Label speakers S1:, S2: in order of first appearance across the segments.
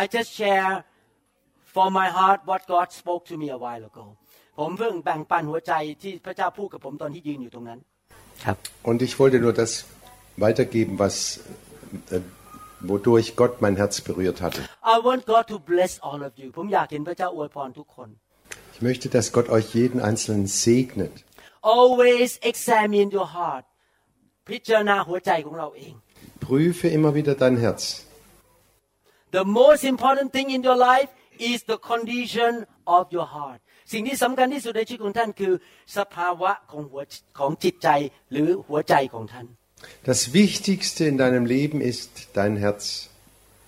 S1: I just share from my heart what God spoke to me a while ago ผมเพิ่งแบ่งปันหัวใจที่พระเจ้าพูดกับผมตอนที่ยืนอยู่ตรงนั้น ครับ
S2: Und ich wollte nur das weitergeben, was, äh, wodurch Gott mein Herz berührt hatte.
S1: I want God to bless all of you ผมอยากเห็นพระเจ้าอวยพรทุกคน
S2: Ich möchte, dass Gott euch jeden Einzelnen segnet.
S1: always examine your heart พิจารณาหัวใจของเราเอง
S2: Prüfe immer wieder dein Herz.
S1: The most important thing in your life is the condition of your heart สิ่งที่สำคัญที่สุดในชีวิตของท่านคือ สภาวะของหัวของจิตใจหรือหัวใจของท่าน
S2: Das Wichtigste in deinem Leben ist dein Herz,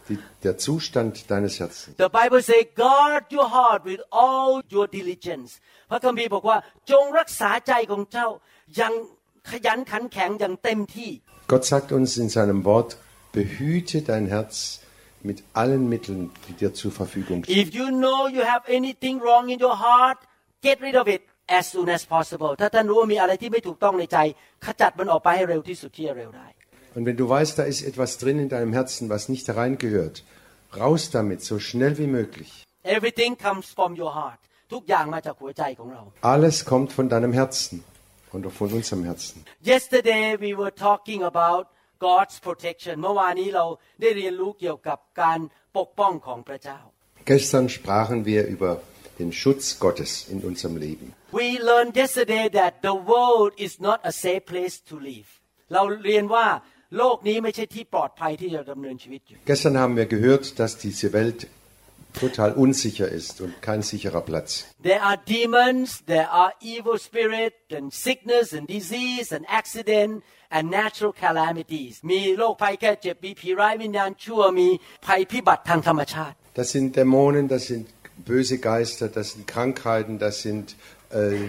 S2: die, der Zustand deines Herzens.
S1: The Bible say guard your heart with all your diligence พระคัมภีร์บอกว่าจงรักษาใจของเจ้าอยังขยันขันแข็งอย่างเต็มที่
S2: Gott sagt uns in seinem Wort, behüte dein Herz mit allen Mitteln, die dir zur Verfügung stehen.
S1: If you know you have anything wrong in your heart get rid of it as soon as possible ถ้าท่านรู้ว่ามีอะไรที่ไม่ถูกต้องในใจ ขจัดมันออกไปให้เร็วที่สุดที่จะเร็วได้
S2: Und wenn du weißt, da ist etwas drin in deinem Herzen, was nicht hereingehört, raus damit, so schnell wie möglich.
S1: Everything comes from your heart ทุกอย่างมาจากหัวใจของเรา
S2: Alles kommt von deinem Herzen und auch von unserem Herzen.
S1: Yesterday we were talking about God's protection เมื่อวานนี้เราได้เรียนรู้เกี่ยวกับการปกป้องของพระเจ้า
S2: Gestern sprachen wir über den Schutz Gottes in unserem Leben.
S1: We learned yesterday that the world is not a safe place to live เราเรียนว่าโลกนี้ไม่ใช่ที่ปลอดภัยที่จะดำเนินชีวิตอยู่
S2: Gestern haben wir gehört, dass diese Welt total unsicher ist und kein sicherer Platz.
S1: There are demons, there are evil spirit and sickness and disease and accident and natural calamities มีโรคภัยแค่เจ็บมีผีร้ายวิญญาณชั่วมีภัยพิบัติทางธรรมชาติ
S2: Das sind Dämonen, das sind böse Geister, das sind Krankheiten, das sind äh,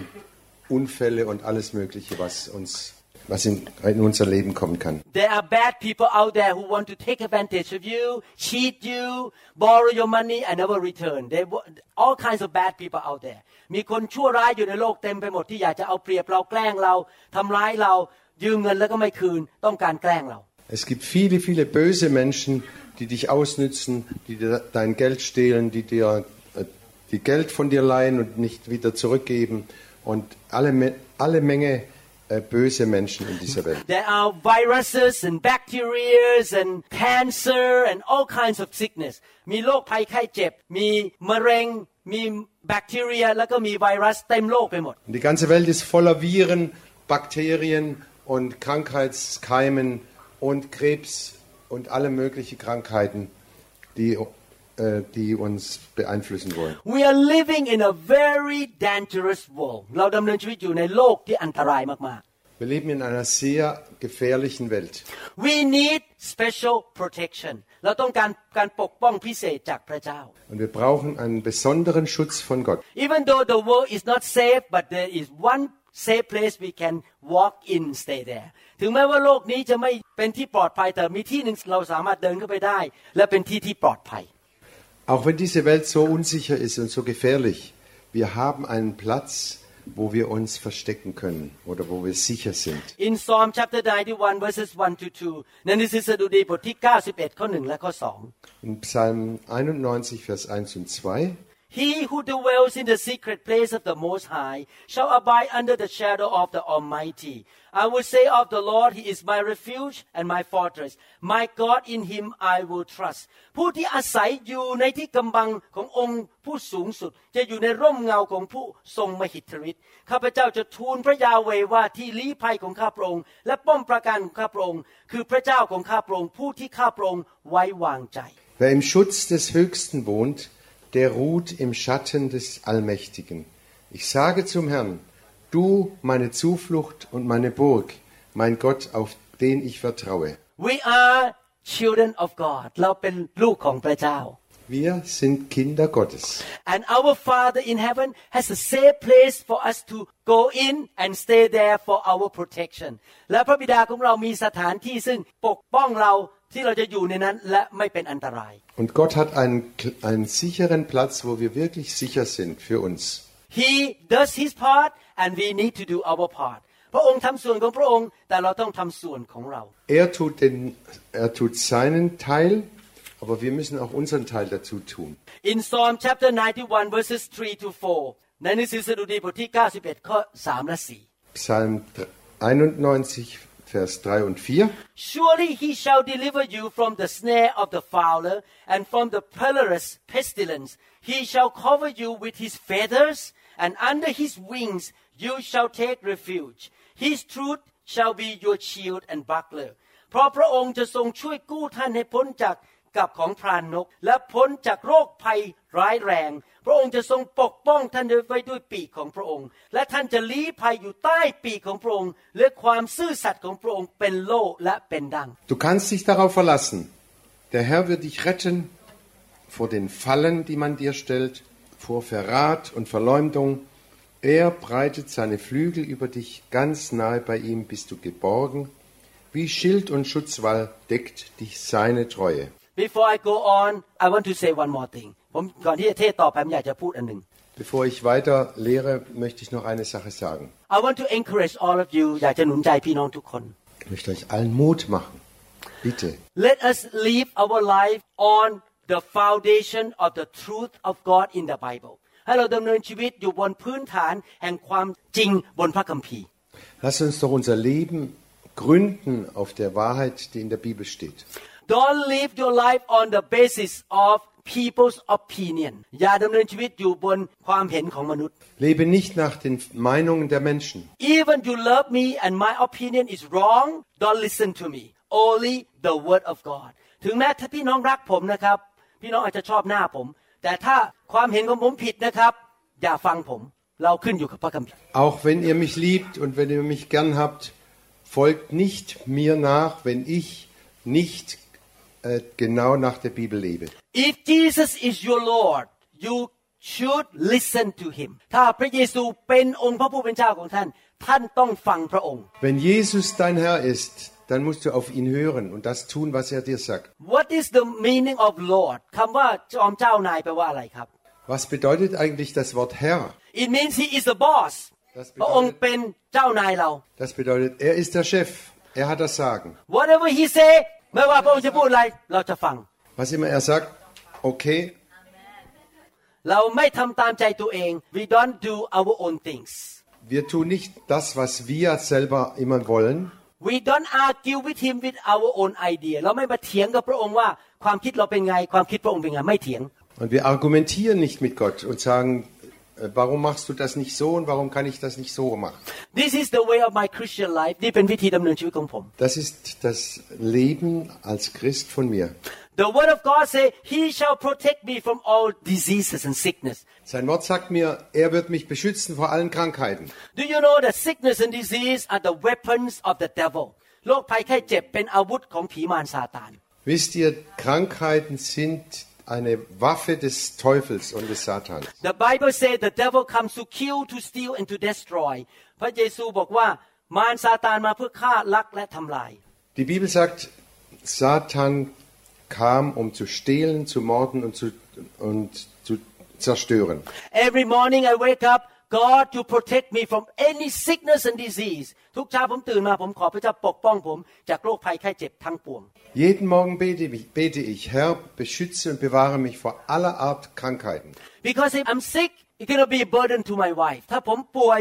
S2: Unfälle und alles Mögliche, was uns, was in, in unser Leben kommen kann.
S1: There are bad people out there who want to take advantage of you, cheat you, borrow your money and never return. They wa- all kinds of bad people out there. มีคนชั่วร้ายอยู่ในโลกเต็มไปหมดที่อยากจะเอาเปรียบเราแกล้งเราทำร้ายเรา ยืมเงินแล้วก็ไม่คืน ต้องการแกล้งเรา
S2: Es gibt viele, viele böse Menschen, die dich ausnützen, die dir dein Geld stehlen, die dir äh, die Geld von dir leihen und nicht wieder zurückgeben und alle, Me- alle Menge äh, böse Menschen in dieser Welt.
S1: There are viruses and bacteria and cancer and all kinds of sickness มีโรคภัยไข้เจ็บ มีมะเร็ง มีแบคทีเรีย แล้วก็มีไวรัสเต็มโลกไปหมด
S2: Und die ganze Welt ist voller Viren, Bakterien und Krankheitskeimen und Krebs und alle möglichen Krankheiten, die, äh, die uns beeinflussen wollen.
S1: We are living in a very dangerous world เราดำเนินชีวิตอยู่ในโลกที่อันตรายมาก
S2: Wir leben in einer sehr gefährlichen Welt.
S1: ๆ We need special protection เราต้องการการปกป้องพิเศษจากพระเจ้า
S2: Und wir brauchen einen besonderen Schutz von Gott.
S1: Even though the world is not safe but there is one safe place we can walk in stay there ถึงแม้ว่าโลกนี้จะไม่เป็นที่ปลอดภัยแต่มีที่หนึ่งเราสามารถเดินเข้าไปได้ และเป็นที่ที่ปลอดภัย
S2: Auch wenn diese Welt so unsicher ist und so gefährlich, wir haben einen Platz, wo wir uns verstecken können oder wo wir sicher sind.
S1: In Psalm chapter 91 verses 1 to 2นั่นคือสดุดีบทที่ 91 ข้อ 1 และข้อ 2
S2: In Psalm 91, Vers 1 und 2.
S1: He who dwells in the secret place of the Most High shall abide under the shadow of the Almighty. I will say of the Lord, He is my refuge and my fortress. My God, in Him I will trust. ผู้ที่อาศัยอยู่ในที่กำบังขององค์ผู้สูงสุด จะอยู่ในร่มเงาของผู้ทรงมหิทธิฤทธิ์ข้าพเจ้าจะทูลพระยาเวห์ว่าที่ลี้ภัยของข้าพระองค์และป้อมปราการของข้าพระองค์คือพระเจ้าของข้าพระองค์ผู้ที่ข้าพระองค์ไว้วางใจ
S2: Wer im Schutz des Höchsten wohnt, der ruht im Schatten des Allmächtigen. Ich sage zum Herrn, du meine Zuflucht und meine Burg, mein Gott, auf, den ich vertraue.
S1: We are children of God เราเป็นลูกของพระเจ้า
S2: Wir sind Kinder Gottes.
S1: And our Father in heaven has a safe place for us to go in and stay there for our protection และพระบิดาของเรามีสถานที่ซึ่งปกป้องเรา ที่เราจะอยู่ในนั้นและไม่เป็นอันตราย
S2: Und Gott hat einen, einen sicheren Platz, wo wir wirklich sicher sind für uns.
S1: He does his part and we need to do our part พระองค์ทำส่วนของพระองค์ แต่เราต้องทำส่วนของเรา
S2: Er tut, den, er tut seinen Teil, aber wir müssen auch unseren Teil dazu tun.
S1: In Psalm chapter 91 verses 3 to 4ในหนังสือสดุดีบทที่ 91 ข้อ 3 และ 4
S2: Psalm 91, Vers 3 und 4.
S1: Surely he shall deliver you from the snare of the fowler and from the perilous pestilence. He shall cover you with his feathers, and under his wings you shall take refuge. His truth shall be your shield and buckler. เพราะพระองค์จะทรงช่วยกู้ท่านให้พ้นจาก กับของพรานนก และพ้นจากโรคภัยร้ายแรง พระองค์จะทรงปกป้องท่านไว้ด้วยปีกของพระองค์ และท่านจะลี้ภัยอยู่ใต้ปีกของพระองค์ และความซื่อสัตย์ของพระองค์เป็นโล่และเป็นดัง
S2: Du kannst dich darauf verlassen. Der Herr wird dich retten vor den Fallen, die man dir stellt, vor Verrat und Verleumdung. Er breitet seine Flügel über dich, ganz nahe bei ihm bist du geborgen. Wie Schild und Schutzwall deckt dich seine Treue.
S1: Before I go on I want to say one more thing ผมก่อนที่จะเทศต่อไปผมอยากจะพูดอันหนึ่ง
S2: Bevor ich weiter lehre, möchte ich noch eine Sache sagen.
S1: I want to encourage all of you อยากจะหนุนใจพี่น้องทุกคน
S2: Ich möchte euch allen Mut machen. Bitte.
S1: Let us live our life on the foundation of the truth of God in the Bible ให้เราดำเนินชีวิตอยู่บนพื้นฐานแห่งความจริงบนพระคัมภีร์
S2: Lass uns doch unser Leben gründen auf der Wahrheit, die in der Bibel steht.
S1: Don't live your life on the basis of people's opinion อย่าดำเนินชีวิตอยู่บนความเห็นของมนุษย์
S2: Lebe nicht nach den Meinungen der Menschen.
S1: Even you love me and my opinion is wrong don't listen to me only the word of God ถึงแม้ถ้าพี่น้องรักผมนะครับ พี่น้องอาจจะชอบหน้าผม แต่ถ้าความเห็นของผมผิดนะครับ อย่าฟังผม เราขึ้นอยู่กับพระคัมภีร์
S2: Auch wenn ihr mich liebt und wenn ihr mich gern habt, folgt nicht mir nach, wenn ich nicht äh, genau nach der Bibel lebe.
S1: If Jesus is your Lord you should listen to him ถ้าพระเยซูเป็นองค์พระผู้เป็นเจ้าของท่าน ท่านต้องฟังพระองค์
S2: Wenn Jesus dein Herr ist, dann musst du auf ihn hören und das tun, was er dir sagt.
S1: What is the meaning of Lord คำว่าจอมเจ้านายแปลว่าอะไรครับ
S2: Was bedeutet eigentlich das Wort Herr?
S1: It means he is the boss
S2: Das
S1: พระองค์
S2: bedeutet,
S1: เป็นเจ้านายเรา
S2: das bedeutet, er ist der Chef. Er hat das Sagen.
S1: whatever he say ไม่ว่าพระองค์จะพูดอะไร เราจะฟัง
S2: Was immer er sagt, okay,
S1: เราไม่ทำตามใจตัวเอง we don't do our own things
S2: wir tun nicht das, was wir selber immer wollen.
S1: we don't argue with him with our own idea เราไม่มาเถียงกับพระองค์ว่าความคิดเราเป็นไง ความคิดพระองค์เป็นไงไม่เถียง
S2: Und wir argumentieren nicht mit Gott und sagen, äh, warum machst du das nicht so und warum kann ich das nicht so machen?
S1: this is the way of my Christian life นี่เป็นวิธีดำเนินชีวิตของผม
S2: Das ist das Leben als Christ von mir.
S1: the word of God say he shall protect me from all diseases and sickness
S2: Sein Wort sagt mir, er wird mich beschützen vor allen Krankheiten.
S1: Do you know that sickness and disease are the weapons of the devil โรคภัยไข้เจ็บเป็นอาวุธของผีมารซาตาน
S2: Wisst ihr, Krankheiten sind eine Waffe des Teufels und des Satans.
S1: The Bible says the devil comes to kill to steal and to destroy พระเยซูบอกว่ามารซาตานมาเพื่อฆ่าลักและทำลาย
S2: Die Bibel sagt, Satan kam, um zu stehlen, zu morden und zu, und zu zerstören.
S1: Every morning I wake up God to protect me from any sickness and disease ทุกเช้าผมตื่นมาผมขอพระเจ้าปกป้องผมจากโรคภัยไข้เจ็บทั้งปวง
S2: Jeden Morgen bete ich, bete ich, Herr, beschütze und bewahre mich vor aller Art Krankheiten.
S1: because if I'm sick it's gonna be a burden to my wife ถ้าผมป่วย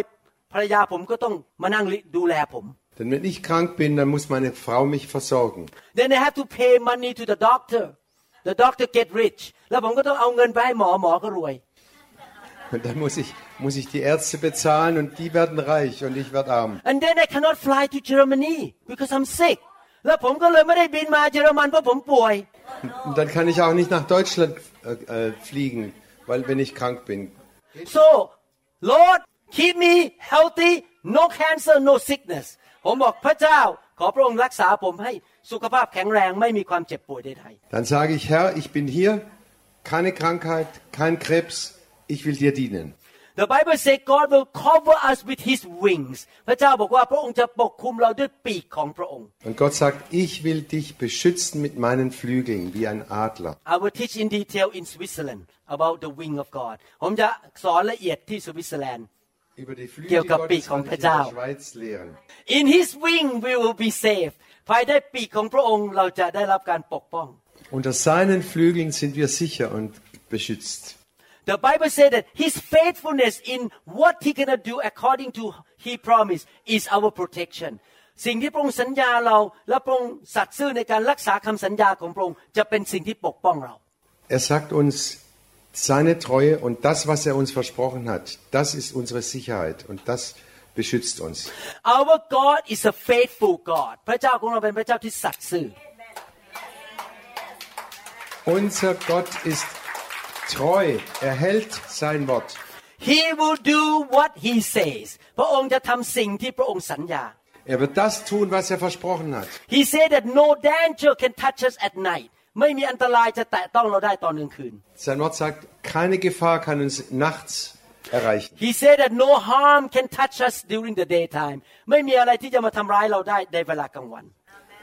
S1: ภรรยาผมก็ต้องมานั่งดูแลผม
S2: Denn wenn ich krank bin, dann muss meine Frau mich versorgen.
S1: then I have to pay money to the doctor the doctor get rich แล้วผมก็ต้องเอาเงินไปให้หมอหมอก็รวย
S2: Und dann muss ich, muss ich die Ärzte bezahlen und die werden reich und ich werde arm.
S1: and then I cannot fly to Germany because I'm sick แล้วผมก็เลยไม่ได้บินมาเยอรมันเพราะผมป่วย
S2: Und dann kann ich auch nicht nach Deutschland äh, äh, fliegen, weil wenn ich krank bin.
S1: so Lord keep me healthy no cancer no sickness ผมบอกพระเจ้า ขอพระองค์รักษาผมให้สุขภาพแข็งแรงไม่มีความเจ็บป่วยใด
S2: Dann sage ich, Herr, ich bin hier, keine Krankheit, kein Krebs, ich will dir dienen.
S1: ๆ The Bible says God will cover us with His wings พระเจ้าบอกว่าพระองค์จะปกคุมเราด้วยปีกของพระองค์
S2: Und Gott sagt, ich will dich beschützen mit meinen Flügeln wie ein Adler.
S1: I will teach in detail in Switzerland about the wing of God ผมจะสอนละเอียดที่สวิตเซอร์แลนด์
S2: Über die Flügel
S1: เกี่ยวกับปีก
S2: Gottes
S1: ของ
S2: kann
S1: พ
S2: ich
S1: ระ
S2: in
S1: เจ้า
S2: der Schweiz lehren.
S1: In His wing we will be safe ภายใต้ปีกของพระองค์เราจะได้รับการปกป้อง
S2: Unter seinen Flügeln sind wir sicher und beschützt.
S1: The Bible says that His faithfulness in what He gonna do according to He promise is our protection สิ่งที่พระองค์สัญญาเรา และพระองค์สัตย์ซื่อในการรักษาคำสัญญาของพระองค์จะเป็นสิ่งที่ปกป้องเรา
S2: Er sagt uns seine Treue und das, was er uns versprochen hat, das ist unsere Sicherheit und das beschützt uns.
S1: Our God is a faithful God พระเจ้าของเราเป็นพระเจ้าที่สัตย์ซื่อ
S2: Unser Gott ist treu, er hält sein Wort.
S1: He will do what He says พระองค์จะทำสิ่งที่พระองค์สัญญา
S2: Er wird das tun, was er versprochen hat.
S1: He said that no danger can touch us at night ไม่มีอันตรายจะแตะต้องเราได้ตอนกลางคืน
S2: Sein Wort sagt, keine Gefahr kann uns nachts erreichen.
S1: He said that no harm can touch us during the daytime ไม่มีอะไรที่จะมาทำร้ายเราได้ในเวลากลางวัน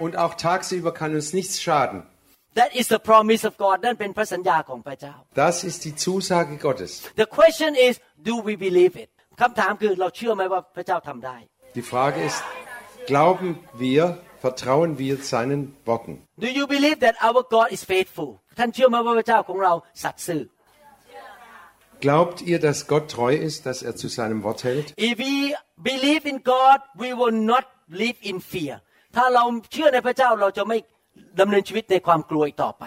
S2: Und auch tagsüber kann uns nichts schaden.
S1: That is the promise of God นั่นเป็นพระสัญญาของพระเจ้า
S2: Das ist die Zusage Gottes.
S1: The question is do we believe it คำถามคือเราเชื่อไหมว่าพระเจ้าทำได้
S2: Die Frage ist, glauben wir, vertrauen wir seinen Worten?
S1: Do you believe that our God is faithful ท่านเชื่อไหมว่าพระเจ้าของเราสัตย์ซื่อ
S2: Glaubt ihr, dass Gott treu ist, dass er zu seinem Wort hält?
S1: If we believe in God we will not live in fear ถ้าเราเชื่อในพระเจ้าเราจะไม่ ดำเนินชีวิตในความกลัวอีกต่อไป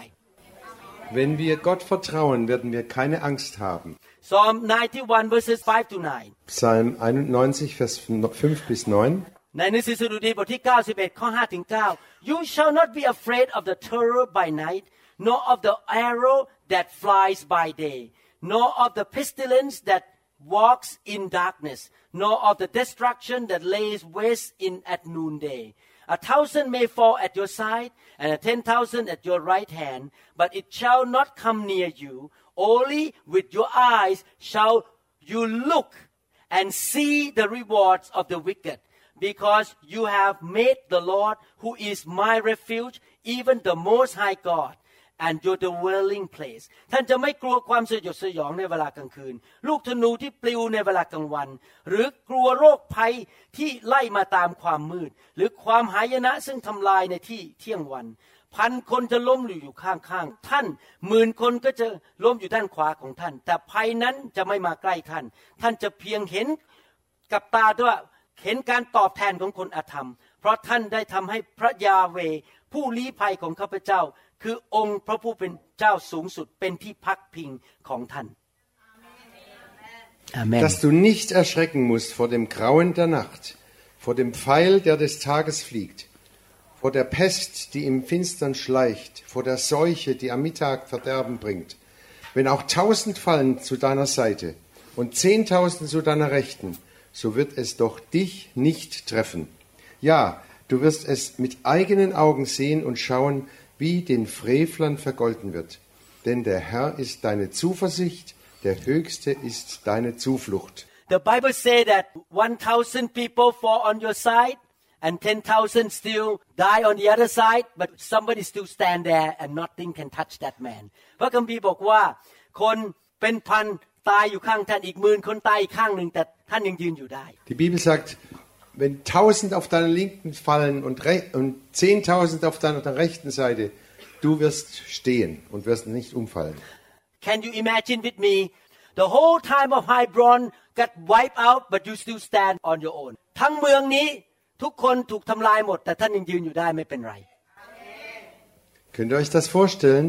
S2: Wenn wir Gott vertrauen, werden wir keine Angst haben.
S1: Psalm 91 verses 5 to 9
S2: Psalm 91, Vers 5 bis 9.
S1: ในหนังสือสดุดีบทที่ 91 ข้อ 5 ถึง 9 You shall not be afraid of the terror by night nor of the arrow that flies by day nor of the pestilence that walks in darkness nor of the destruction that lays waste in at noonday A thousand may fall at your side and a ten thousand at your right hand but it shall not come near you. Only with your eyes shall you look and see the rewards of the wicked because you have made the Lord, who is my refuge, even the Most High God, and your dwelling place ท่านจะไม่กลัวความสยดสยองในเวลากลางคืน ลูกธนูที่ปลิวในเวลากลางวัน หรือกลัวโรคภัยที่ไล่มาตามความมืด หรือความหายนะซึ่งทำลายในที่เที่ยงวัน พันคนจะล้มอยู่ข้างๆ ท่านหมื่นคนก็จะล้มอยู่ด้านขวาของท่าน แต่ภัยนั้นจะไม่มาใกล้ท่าน ท่านจะเพียงเห็นกับตาด้วยเห็นการตอบแทนของคนอธรรม เพราะท่านได้ทำให้พระยาเวผู้ลี้ภัยของข้าพเจ้า คือองค์พระผู้เป็นเจ้าสูงสุดเป็นที่พักพิงของท่านอาเมน
S2: Dass du nicht erschrecken musst vor dem Grauen der Nacht, vor dem Pfeil, der des Tages fliegt, vor der Pest, die im Finstern schleicht, vor der Seuche, die am Mittag Verderben bringt. Wenn auch tausend fallen zu deiner Seite und zehntausend zu deiner Rechten, so wird es doch dich nicht treffen. Ja, du wirst es mit eigenen Augen sehen und schauen, wie den Frevlern vergolten wird. Denn der Herr ist deine Zuversicht, der Höchste ist deine Zuflucht.
S1: The Bible say that 1000 people fall on your side and 10,000 still die on the other side but somebody still stand there and nothing can touch that man พระคัมภีร์บอกว่า คนเป็นพันตายอยู่ข้างท่านอีกหมื่นคนตายอีกข้างหนึ่งแต่ท่านยังยืนอยู่ได้
S2: Die Bibel sagt, wenn tausend auf deiner linken fallen und, re- und zehntausend auf deiner rechten Seite, du wirst stehen und wirst nicht umfallen.
S1: Can you imagine with me the whole time of Hebron got wiped out but you still stand on your own ทั้งเมืองนี้ทุกคนถูกทำลายหมด แต่ท่านยังยืนอยู่ได้ไม่เป็นไร
S2: Könnt ihr euch das vorstellen?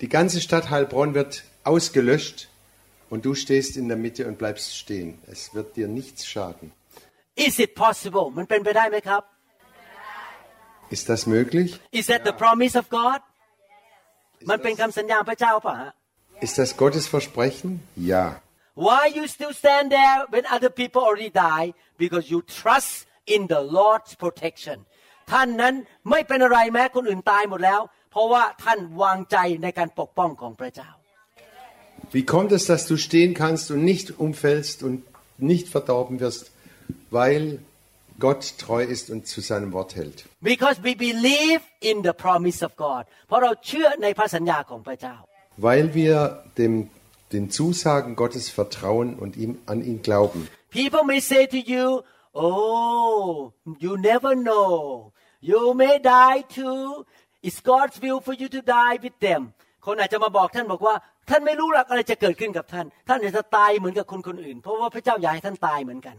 S2: Die ganze Stadt Heilbronn wird ausgelöscht und du stehst in der Mitte und bleibst stehen. Es wird dir nichts schaden.
S1: Is it possible มันเป็นไปได้ไหมครับ
S2: Ist das möglich?
S1: Is that the promise of God มันเป็นคำสัญญาพระเจ้าป่ะฮะ
S2: Ist das Gottes Versprechen? Ja.
S1: Why you still stand there when other people already die because you trust in the Lord's protection ท่านนั้นไม่เป็นอะไรแม้คนอื่นตายหมดแล้ว เพราะว่าท่านวางใจในการปกป้องของพระเจ้า
S2: Wie kommt es, dass du stehen kannst und nicht umfällst und nicht verdorben wirst, weil Gott treu ist und zu seinem Wort hält?
S1: because we believe in the promise of God เพราะเราเชื่อในพระสัญญาของพระเจ้า
S2: Weil wir dem, den Zusagen Gottes vertrauen und ihm, an ihn glauben.
S1: People may say to you, Oh, you never know. You may die too. It's God's will for you to die with them. คนอาจจะมาบอกท่านบอกว่า ท่านไม่รู้หรอกอะไรจะเกิดขึ้นกับท่าน ท่านอาจจะตายเหมือนกับคนคนอื่น เพราะว่าพระเจ้าอยากให้ท่านตายเหมือนกัน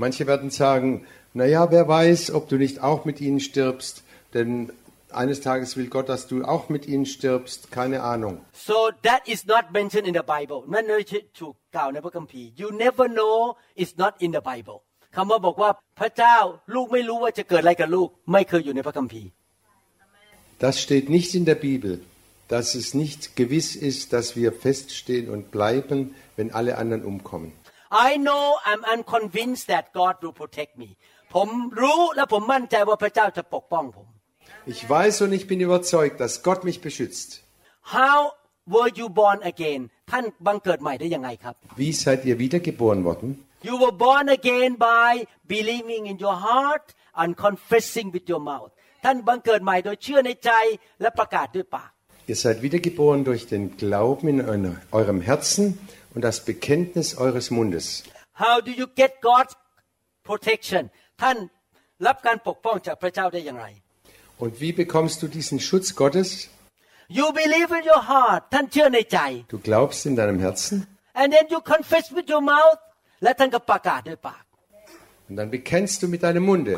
S2: Manche werden sagen, naja, wer weiß, ob du nicht auch mit ihnen stirbst, denn eines Tages will Gott, dass du auch mit ihnen stirbst, keine Ahnung.
S1: so that is not mentioned in the Bible นั่นไม่ใช่ถูกกล่าวในพระคัมภีร์ you never know is not in the Bible คำว่าบอกว่าพระเจ้าลูกไม่รู้ว่าจะเกิดอะไรกับลูก ไม่เคยอยู่ในพระคัมภีร์
S2: Das steht nicht in der Bibel, dass es nicht gewiss ist, dass wir feststehen und bleiben, wenn alle anderen umkommen.
S1: I know I'm unconvinced that God will protect me ผมรู้และผมมั่นใจว่าพระเจ้าจะปกป้องผม
S2: Ich weiß und ich bin überzeugt, dass Gott mich beschützt.
S1: How were you born again ท่านบังเกิดใหม่ได้ยังไงครับ
S2: Wie seid ihr wiedergeboren worden?
S1: You were born again by believing in your heart and confessing with your mouth ท่านบังเกิดใหม่โดยเชื่อในใจและประกาศด้วยปาก
S2: Ihr seid wiedergeboren durch den Glauben in euer- eurem Herzen und das Bekenntnis eures Mundes.
S1: How do you get God's protection ท่านรับการปกป้องจากพระเจ้าได้อย่างไร
S2: Und wie bekommst du diesen Schutz Gottes?
S1: You believe in your heart ท่านเชื่อในใจ
S2: Du glaubst in deinem Herzen
S1: and then you confess with your mouth และท่านก็ประกาศด้วยปาก
S2: und dann bekennst du mit deinem Munde,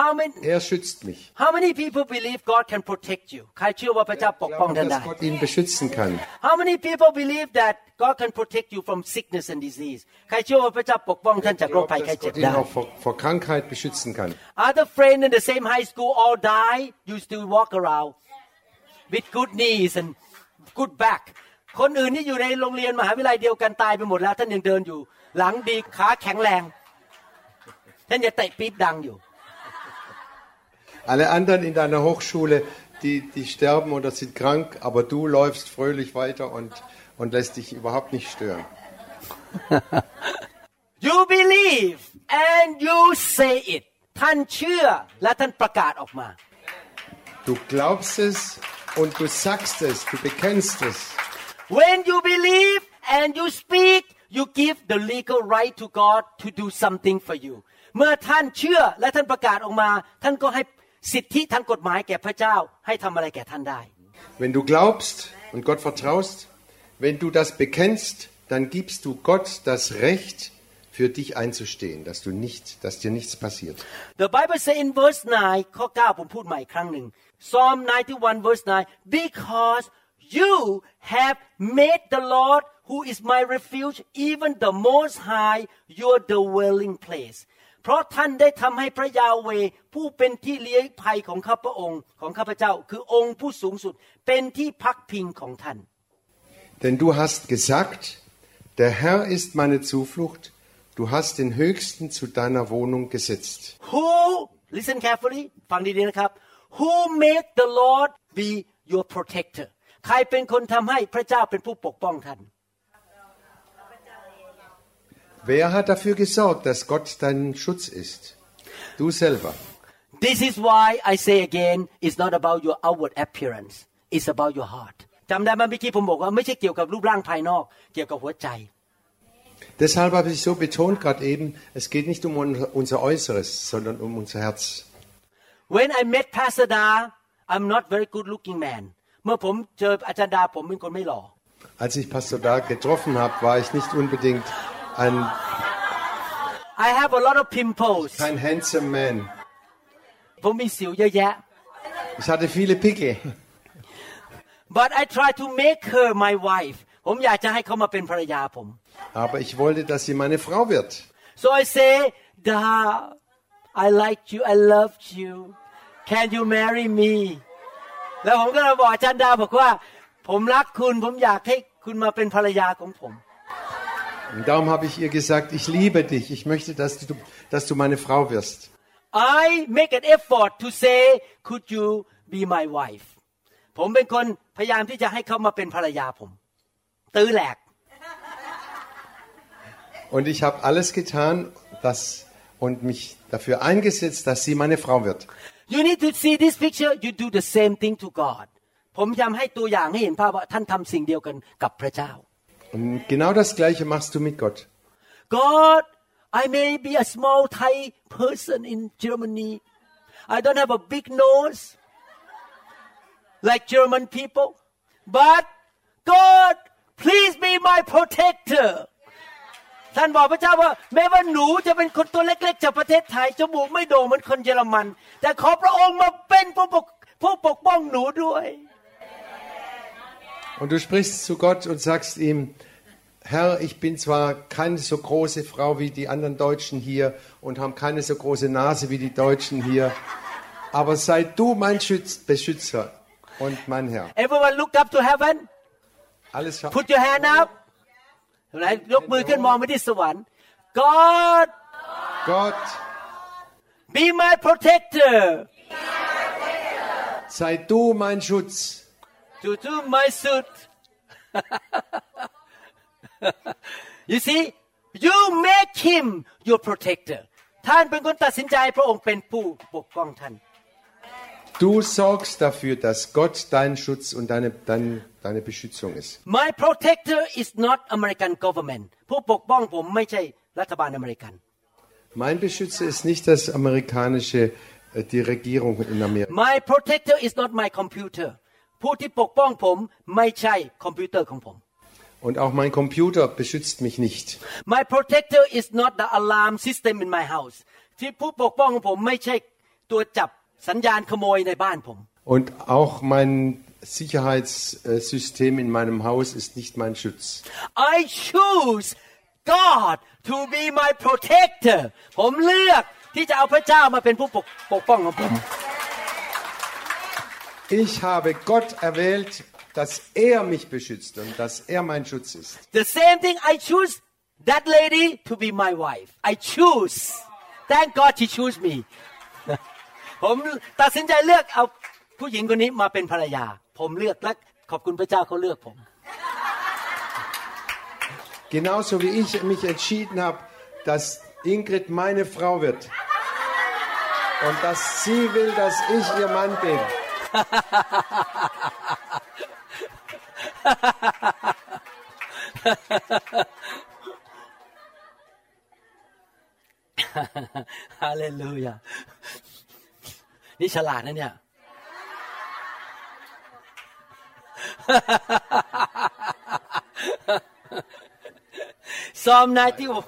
S1: How many
S2: er schützt mich.
S1: How many people believe God can protect you ใครเชื่อว่าพระเจ้าปกป้อง
S2: Glauben,
S1: ท่านได้
S2: dass Gott ihn beschützen kann.
S1: How many people believe that God can protect you from sickness and disease ใครเชื่อว่าพระเจ้าปกป้องท่านจากโรค
S2: Glaubt,
S1: ภัยไข้
S2: dass
S1: เจ็บ
S2: Gott ihn
S1: ได้
S2: auch vor, vor Krankheit beschützen kann.
S1: Other friends in the same high school all die you still walk around with good knees and good back คนอื่นที่อยู่ในโรงเรียนมหาวิทยาลัยเดียวกันตายไปหมดแล้ว ท่านยังเดินอยู่ หลังดีขาแข็งแรง ท่านจะเตะปี๊บดังอยู่
S2: Alle anderen in deiner Hochschule, die, die sterben oder sind krank, aber du läufst fröhlich weiter und, und lässt dich überhaupt nicht stören.
S1: You believe and you say it ท่านเชื่อและท่านประกาศออกมา
S2: Du glaubst es und du sagst es, du bekennst es.
S1: When you believe and you speak you give the legal right to God to do something for you เมื่อท่านเชื่อและท่านประกาศออกมา ท่านก็ให้ สิทธิทางกฎหมายแก่พระเจ้า ให้ทำอะไรแก่ท่านได้
S2: Wenn du glaubst und Gott vertraust, wenn du das bekennst, dann gibst du Gott das Recht, für dich einzustehen, dass du nicht, dass dir nichts passiert.
S1: The Bible say in verse 9 ข้อ9ผมพูดใหม่อีกครั้งหนึ่ง Psalm 91 verse 9 because you have made the Lord who is my refuge even the most high your dwelling place เพราะท่านได้ทำให้พระยาเวห์ผู้เป็นที่เลี้ยงภัยของข้าพระองค์ของข้าพเจ้า คือองค์ผู้สูงสุดเป็นที่พักพิงของท่าน
S2: Denn du hast gesagt, der Herr ist meine Zuflucht, du hast den Höchsten zu deiner Wohnung gesetzt.
S1: Who listen carefully ฟังดีๆนะครับ Who made the Lord be your protector ใครเป็นคนทำให้พระเจ้าเป็นผู้ปกป้องท่าน
S2: Wer hat dafür gesorgt, dass Gott dein Schutz ist? Du selber.
S1: This is why I say again it's not about your outward appearance it's about your heart จำได้ไหมเมื่อกี้ผมบอกว่าไม่ใช่เกี่ยวกับรูปร่างภายนอก เกี่ยวกับหัวใจ
S2: Deshalb habe ich so betont gerade eben, es geht nicht um un- unser Äußeres, sondern um unser Herz.
S1: When I met Pastor Da I'm not very good looking man เมื่อผมเจออาจารย์ดาผมเป็นคนไม่หล่อ
S2: Als ich Pastor Dag getroffen habe, war ich nicht unbedingt ein,
S1: I have a lot of pimples
S2: kein handsome man.
S1: ผมมีสิวเยอะแยะ
S2: Ich hatte viele Pickel.
S1: but I try to make her my wife ผมอยากจะให้เขามาเป็นภรรยาผม
S2: Aber ich wollte, dass sie meine Frau wird.
S1: So I say, Da, I like you, I love you. Can you marry me? แล้วผมก็เลยบอกอาจารย์ดาบอกว่า ผมรักคุณ ผมอยากให้คุณมาเป็นภรรยาของผม
S2: Und darum habe ich ihr gesagt, ich liebe dich, ich möchte, dass du, dass du meine Frau wirst.
S1: I make an effort to say could you be my wife ผมเป็นคนพยายามที่จะให้เขามาเป็นภรรยาผม ตื้อแหลก
S2: Und ich habe alles getan dass, und mich dafür eingesetzt, dass sie meine Frau wird.
S1: You need to see this picture you do the same thing to God ผมพยายามให้ตัวอย่างให้เห็นภาพว่าท่านทำสิ่งเดียวกันกับพระเจ้า
S2: Und genau das Gleiche machst du mit Gott.
S1: God I may be a small Thai person in Germany I don't have a big nose like German people but God please be my protector ท่านบอกพระเจ้าว่าแม้ว่าหนูจะเป็นคนตัวเล็กๆจากประเทศไทยจมูกไม่โด่งเหมือนคนเยอรมัน แต่ขอพระองค์มาเป็นผู้ปกผู้ปกป้องหนูด้วย
S2: Und du sprichst zu Gott und sagst ihm, Herr, ich bin zwar keine so große Frau wie die anderen Deutschen hier und habe keine so große Nase wie die Deutschen hier, aber sei du mein Schütz, Beschützer und mein Herr.
S1: Everyone look up to heaven
S2: Alles scha-
S1: Put your hand up ไหนยกมือขึ้นมองไปที่สวรรค์ God
S2: Gott,
S1: be my protector
S2: sei du mein Schutz.
S1: to do my suit you see you make him your protector ท่านเป็นคนตัดสินใจให้พระองค์เป็นผู้ปกป้องท่าน
S2: Du sorgst dafür, dass Gott dein Schutz und deine, dein, deine Beschützung ist.
S1: My protector is not American government ผู้ปกป้องผมไม่ใช่รัฐบาลอเมริกัน
S2: Mein Beschützer ist nicht das amerikanische, äh, die Regierung in Amerika.
S1: My protector is not my computer ผู้ที่ปกป้องผมไม่ใช่คอมพิวเตอร์ของผม
S2: Und auch mein Computer beschützt mich nicht.
S1: My protector is not the alarm system in my house ที่ผู้ปกป้องของผมไม่ใช่ตัวจับสัญญาณขโมยในบ้านผม
S2: Und auch mein Sicherheitssystem in meinem Haus ist nicht mein Schutz.
S1: I choose God to be my protector ผมเลือกที่จะเอาพระเจ้ามาเป็นผู้ปกปกป้องของผม
S2: Ich habe Gott erwählt, dass er mich beschützt und dass er mein Schutz ist.
S1: The same thing I choose that lady to be my wife I choose thank God she choose me ผมตัดสินใจเลือกเอาผู้หญิงคนนี้มาเป็นภรรยา ผมเลือกและขอบคุณพระเจ้าเขาเลือกผม
S2: Genauso wie ich mich entschieden habe, dass Ingrid meine Frau wird. Und dass sie will, dass ich ihr Mann bin.
S1: ฮาเลลูยานี่ฉลาดนะเนี่ย Psalm 91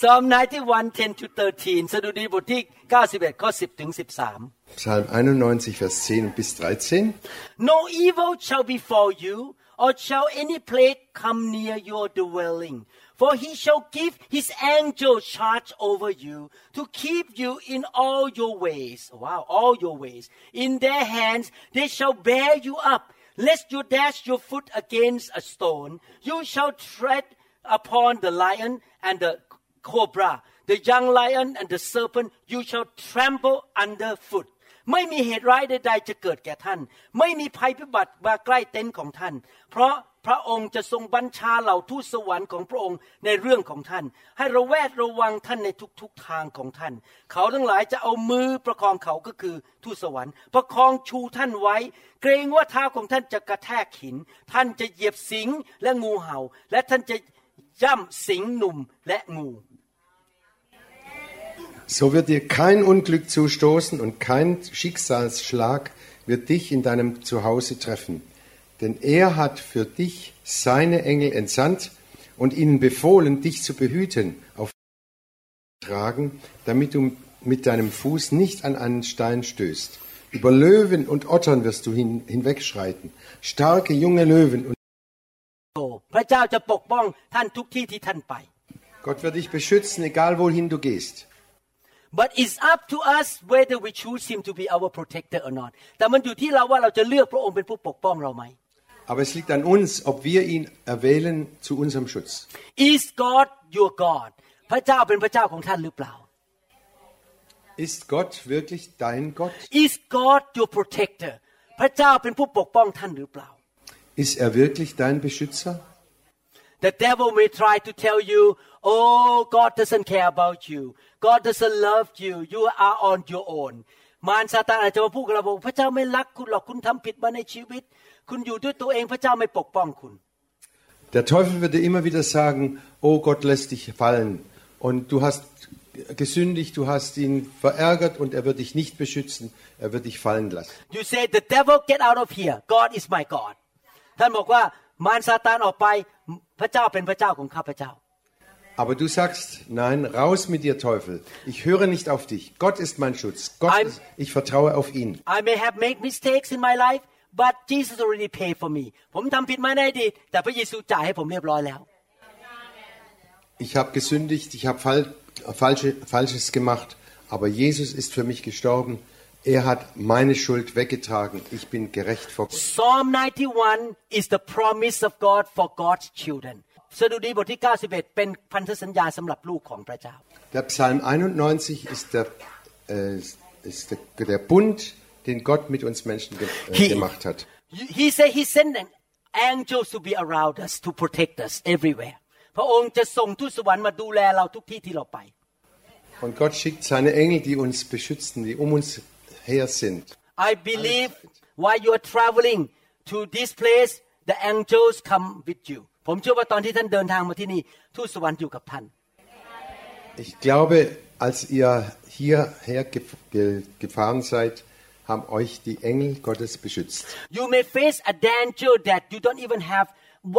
S1: Psalm 91 10 to 13 สดุดีบทที่ 91 ข้อ 10 ถึง 13
S2: Psalm 91, Vers 10 bis 13.
S1: No evil shall befall you, or shall any plague come near your dwelling. For he shall give his angel charge over you to keep you in all your ways. Wow, all your ways. In their hands they shall bear you up, lest you dash your foot against a stone. You shall tread upon the lion and the cobra, the young lion and the serpent you shall trample underfoot. ไม่มีเหตุร้ายใด ๆ จะเกิดแก่ท่าน ไม่มีภัยพิบัติมาใกล้เต็นท์ของท่าน เพราะพระองค์จะทรงบัญชาเหล่าทูตสวรรค์ของพระองค์ในเรื่องของท่าน ให้ระแวดระวังท่านในทุกๆทางของท่าน เขาทั้งหลายจะเอามือประคองเขาก็คือทูตสวรรค์ ประคองชูท่านไว้ เกรงว่าเท้าของท่านจะกระแทกหิน ท่านจะเหยียบสิงและงูเห่า และท่านจะย่ำสิงหนุ่มและงู
S2: So wird dir kein Unglück zustoßen und kein Schicksalsschlag wird dich in deinem Zuhause treffen. Denn er hat für dich seine Engel entsandt und ihnen befohlen, dich zu behüten, auf tragen, damit du mit deinem Fuß nicht an einen Stein stößt. Über Löwen und Ottern wirst du hin, hinwegschreiten, starke junge Löwen und Gott wird dich beschützen, egal wohin du gehst
S1: but it's up to us whether we choose him to be our protector or not แต่มันอยู่ที่เราว่าเราจะเลือกพระองค์เป็นผู้ปกป้องเราไหม
S2: Aber es liegt an uns, ob wir ihn erwählen zu unserem Schutz.
S1: is God your God พระเจ้าเป็นพระเจ้าของท่านหรือเปล่า
S2: Ist Gott wirklich dein Gott?
S1: Is God your protector พระเจ้าเป็นผู้ปกป้องท่านหรือเปล่า
S2: Ist er wirklich dein Beschützer?
S1: The devil may try to tell you, oh, God doesn't care about you. God doesn't love you. You are on your own. มารซาตานอาจจะมาพูดกับเราบอกพระเจ้าไม่รักคุณหรอกคุณทำผิดมาในชีวิต คุณอยู่ด้วยตัวเองพระเจ้าไม่ปกป้องคุณ
S2: Der Teufel würde immer wieder sagen, oh Gott lässt dich fallen und du hast gesündigt, du hast ihn verärgert und er wird dich nicht beschützen, er wird dich fallen lassen.
S1: You say the devil get out of here God is my God ท่านบอกว่ามารซาตานออกไป พระเจ้าเป็นพระเจ้าของข้าพเจ้า
S2: Aber du sagst, nein, raus mit dir Teufel. Ich höre nicht auf dich. Gott ist mein Schutz. Gott
S1: I'm-
S2: ist, ich vertraue auf ihn.
S1: I may have made mistakes in my life but Jesus already paid for me ผมทำผิดมาในอดีตแต่พระเยซูจ่ายให้ผมเรียบร้อยแล้ว
S2: Ich habe gesündigt, ich habe Fall, falsche, Falsches gemacht, aber Jesus ist für mich gestorben. Er hat meine Schuld weggetragen. Ich bin gerecht vor Gott.
S1: Psalm 91 is the promise of God for God's children สดุดีบทที่ 91 เป็นพันธสัญญาสำหรับลูกของพระเจ้า
S2: Der Psalm 91 ist der, äh, ist der, der Bund, den Gott mit uns Menschen ge äh,
S1: He-
S2: gemacht hat.
S1: He said he sent an angels to be around us to protect us everywhere พระองค์จะส่งทูตสวรรค์มาดูแลเราทุกที่ที่เราไป
S2: Und Gott schickt seine Engel, die uns beschützen, die um uns her sind.
S1: I believe while you are traveling to this place the angels come with you ผมเชื่อว่าตอนที่ท่านเดินทางมาที่นี่ทูตสวรรค์อยู่กับท่าน
S2: Ich glaube, als ihr hierher gef ge gefahren seid, haben euch die Engel Gottes beschützt.
S1: You may face a danger that you don't even have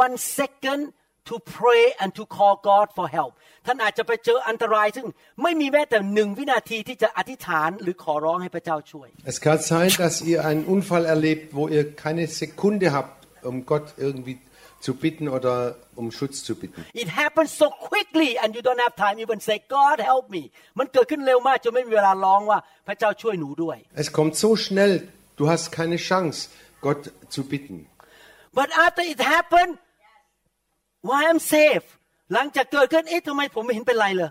S1: one second to pray and to call God for help ท่านอาจจะไปเจออันตรายซึ่งไม่มีแม้แต่หนึ่งวินาทีที่จะอธิษฐานหรือขอร้องให้พระเจ้าช่วย
S2: Es kann sein, dass ihr einen Unfall erlebt, wo ihr keine Sekunde habt, um Gott irgendwie zu bitten oder um Schutz zu bitten.
S1: It happens so quickly and you don't have time even say God help me มันเกิดขึ้นเร็วมากจนไม่มีเวลาร้องว่าพระเจ้าช่วยหนูด้วย
S2: Es kommt so schnell, du hast keine Chance, Gott zu bitten.
S1: But after it happened why I'm safe หลังจากเกิดขึ้นเอ๊ะทำไมผมไม่เห็นเป็นไรเลย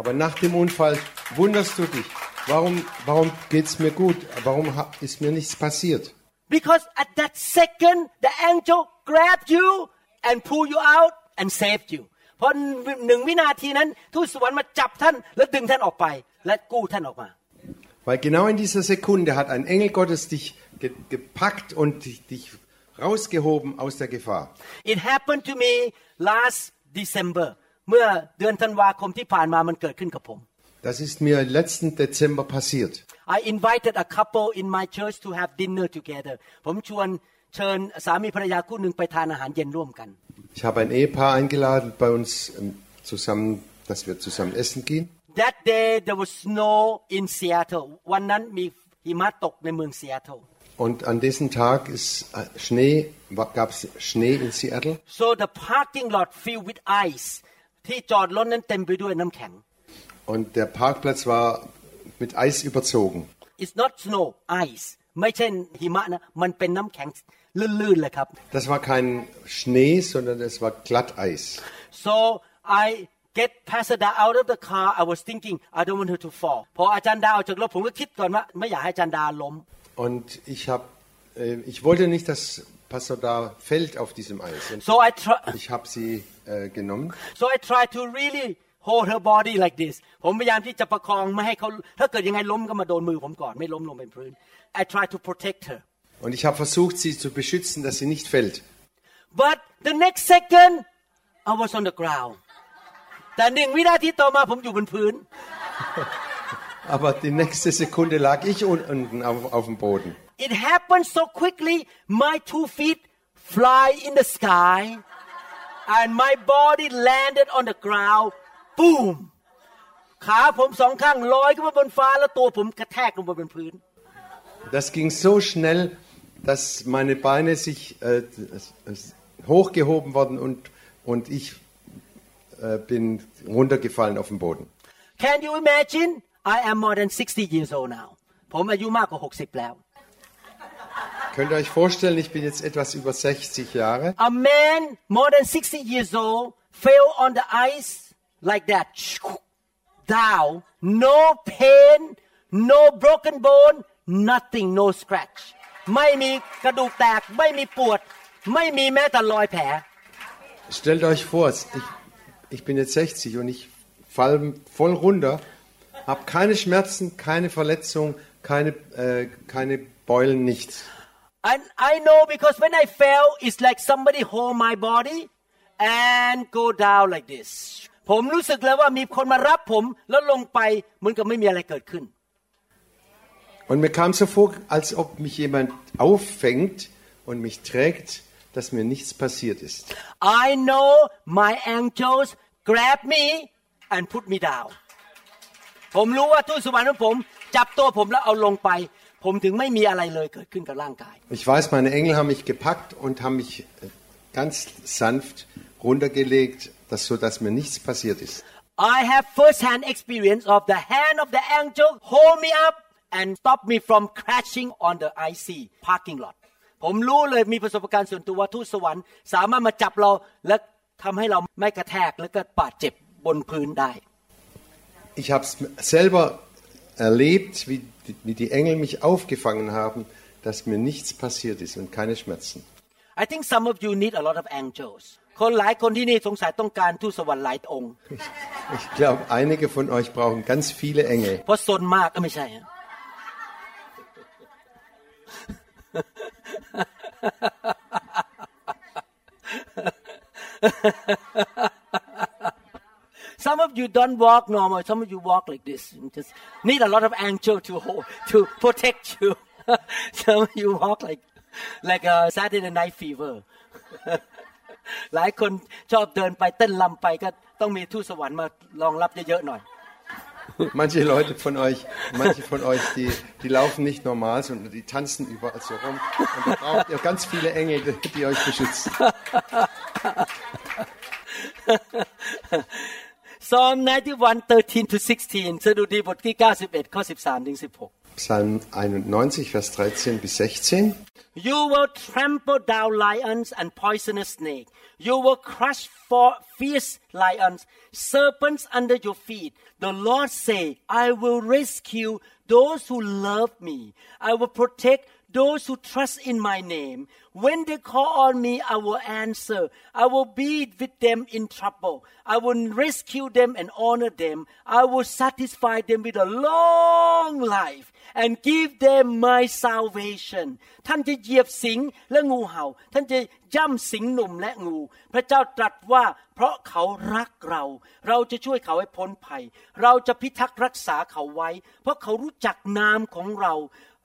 S2: Aber nach dem Unfall wunderst du dich, warum, warum geht es mir gut, warum ha- ist mir nichts passiert?
S1: Because at that second, the angel grabbed you and pulled you out and saved you. เพราะหนึ่งวินาทีนั้นทูตสวรรค์มาจับท่าน และดึงท่านออกไป และกู้ท่านออกมา
S2: Weil genau in dieser Sekunde hat ein Engel Gottes dich ge gepackt und dich, dich rausgehoben aus der Gefahr.
S1: It happened to me last December เมื่อเดือนธันวาคมที่ผ่านมามันเกิดขึ้นกับผม
S2: Das ist mir letzten Dezember passiert.
S1: I invited a couple in my church to have dinner together ผมชวนเชิญสามีภรรยาคู่หนึ่งไปทานอาหารเย็นร่วมกัน
S2: Ich habe ein Ehepaar eingeladen bei uns ähm, zusammen, dass wir zusammen essen gehen.
S1: That day there was snow in Seattle วันนั้นมีหิมะตกในเมือง Seattle
S2: Und an diesem Tag ist äh, Schnee, gab es Schnee in Seattle.
S1: so the parking lot filled with ice ที่จอดรถนั้นเต็มไปด้วยน้ำแข็ง
S2: Und der Parkplatz war mit Eis überzogen.
S1: It's not snow ice ไม่ใช่หิมะนะมันเป็นน้ำแข็งลื่นๆเลยครับ
S2: Das war kein Schnee, sondern es war Glatteis.
S1: so I get Pastor Da out of the car I was thinking I don't want her to fall พออาจารย์ดาออกจากรถผมก็คิดก่อนว่าไม่อยากให้อาจารย์ดาล้ม
S2: Und ich habe, äh, ich wollte nicht, dass Pastor da fällt auf diesem Eis. Und
S1: so I try
S2: ich habe sie äh, genommen
S1: so I try to really hold her body like this ผมพยายามที่จะประคองไม่ให้เขาถ้าเกิดยังไงล้มก็มาโดนมือผมก่อนไม่ล้มลงเป็นพื้น I try to protect her
S2: und ich habe versucht, sie zu beschützen, dass sie nicht fällt.
S1: but the next second I was on the ground แต่หนึ่งวินาทีต่อมาผมอยู่บนพื้น
S2: Aber die nächste Sekunde lag ich un- unten auf, auf dem Boden.
S1: It happened so quickly my two feet fly in the sky and my body landed on the ground boom ขาผมสองข้างลอยขึ้นมาบนฟ้าแล้วตัวผมกระแทกลงไปบนพื้น
S2: Das ging so schnell, dass meine Beine sich äh, s- hochgehoben wurden und, und ich äh, bin runtergefallen auf den Boden.
S1: Can you imagine I am more than 60 years old now ผมอายุมากกว่า 60 แล้ว
S2: Könnt ihr euch vorstellen, ich bin jetzt etwas über 60 Jahre.
S1: A man more than 60 years old fell on the ice like that down no pain no broken bone nothing no scratch ไม่มีกระดูกแตก ไม่มีปวด ไม่มีแม้แต่รอยแผล
S2: Stellt euch vor, ich, ich bin jetzt 60 und ich falle voll runter, habe keine Schmerzen, keine Verletzung, keine, äh, keine Beulen, nichts.
S1: and I know because when I fell it's like somebody hold my body and go down like this ผมรู้สึกแล้วว่ามีคนมารับผมแล้วลงไปเหมือนกับไม่มีอะไรเกิดขึ้น
S2: Und mir kam so vor, als ob mich jemand auffängt und mich trägt, dass mir nichts passiert ist.
S1: I know my angels grab me and put me down ผมรู้ว่าทูตสวรรค์ของผมจับตัวผมแล้วเอาลงไป ผมถึงไม่มีอะไรเลยเกิดขึ้นกับร่างกาย
S2: Ich weiß, meine Engel haben mich gepackt und haben mich äh, ganz sanft runtergelegt, dass, so dass mir nichts passiert ist.
S1: I have first-hand experience of the hand of the angel hold me up and stop me from crashing on the IC parking lot ผมรู้เลยมีประสบการณ์ส่วนตัวว่าทูตสวรรค์ สามารถมาจับเราและทำให้เราไม่กระแทกแล้วก็บาดเจ็บบนพื้นได้
S2: Ich habe es selber erlebt, wie die, wie die Engel mich aufgefangen haben, dass mir nichts passiert ist und keine Schmerzen.
S1: I think some of you need a lot of angels คนหลายคนที่นี่สงสัยต้องการทูตสวรรค์หลายองค์
S2: Ich glaube, einige von euch brauchen ganz viele Engel.
S1: เพราะซนมากก็ไม่ใช่ฮะ Some of you don't walk normal. Some of you walk like this. You just need a lot of angel to hold, to protect you. Some of you walk like like a Saturday Night Fever. หลายคนชอบเดินไปเต้นลำไปก็ต้องมีทูตสวรรค์มารองรับเยอะๆหน่อย
S2: Manche Leute von euch, manche von euch, die, die laufen nicht normal, sondern die tanzen überall so rum. Und da braucht ihr ganz viele Engel, die, die euch beschützen.
S1: Psalm 91 13 to 16สดุดีบทที่ 91 ข้อ 13 ถึง 16
S2: Psalm 91, Vers 13 bis 16.
S1: You will trample down lions and poisonous snake. You will crush for fierce lions, serpents under your feet. The Lord say, I will rescue those who love me. I will protect those who trust in my name. When they call on me, I will answer. I will be with them in trouble. I will rescue them and honor them. I will satisfy them with a long life and give them my salvation ท่านจะเหยียบสิงและงูเห่า ท่านจะย่ำสิงหนุ่มและงู พระเจ้าตรัสว่า เพราะเขารักเรา เราจะช่วยเขาให้พ้นภัย เราจะพิทักษ์รักษาเขาไว้ เพราะเขารู้จักนามของเรา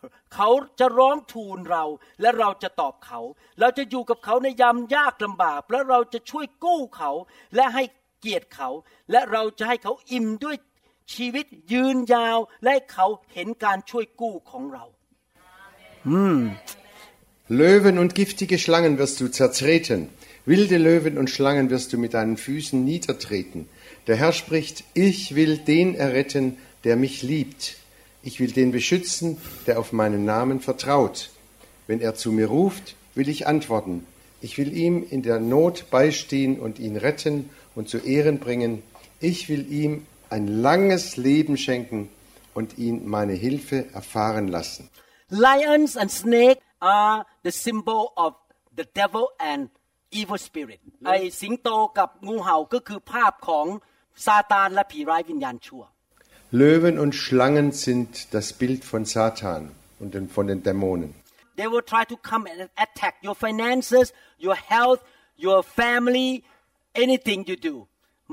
S1: เขาจะร้องทูลเรา และเราจะตอบเขา เราจะอยู่กับเขาในยามยากลำบาก และเราจะช่วยกู้เขา และให้เกียรติเขา และเราจะให้เขาอิ่มด้วยชีวิตยืนยาว และให้เขาเห็นการช่วยกู้ของเรา
S2: Löwen und giftige Schlangen wirst du zertreten. Wilde Löwen und Schlangen wirst du mit deinen Füßen niedertreten. Der Herr spricht, ich will den erretten, der mich liebt. Ich will den beschützen, der auf meinen Namen vertraut. Wenn er zu mir ruft, will ich antworten. Ich will ihm in der Not beistehen und ihn retten und zu Ehren bringen. Ich will ihm ein langes Leben schenken und ihn meine Hilfe erfahren lassen.
S1: Lions and snake are the symbol of the devil and evil spirit ไอ้สิงโตกับงูเห่าก็คือภาพของซาตานและผีร้ายวิญญาณชั่ว
S2: Löwen und Schlangen sind das Bild von Satan und den- von den Dämonen.
S1: They will try to come and attack your finances, your health, your family, anything you do.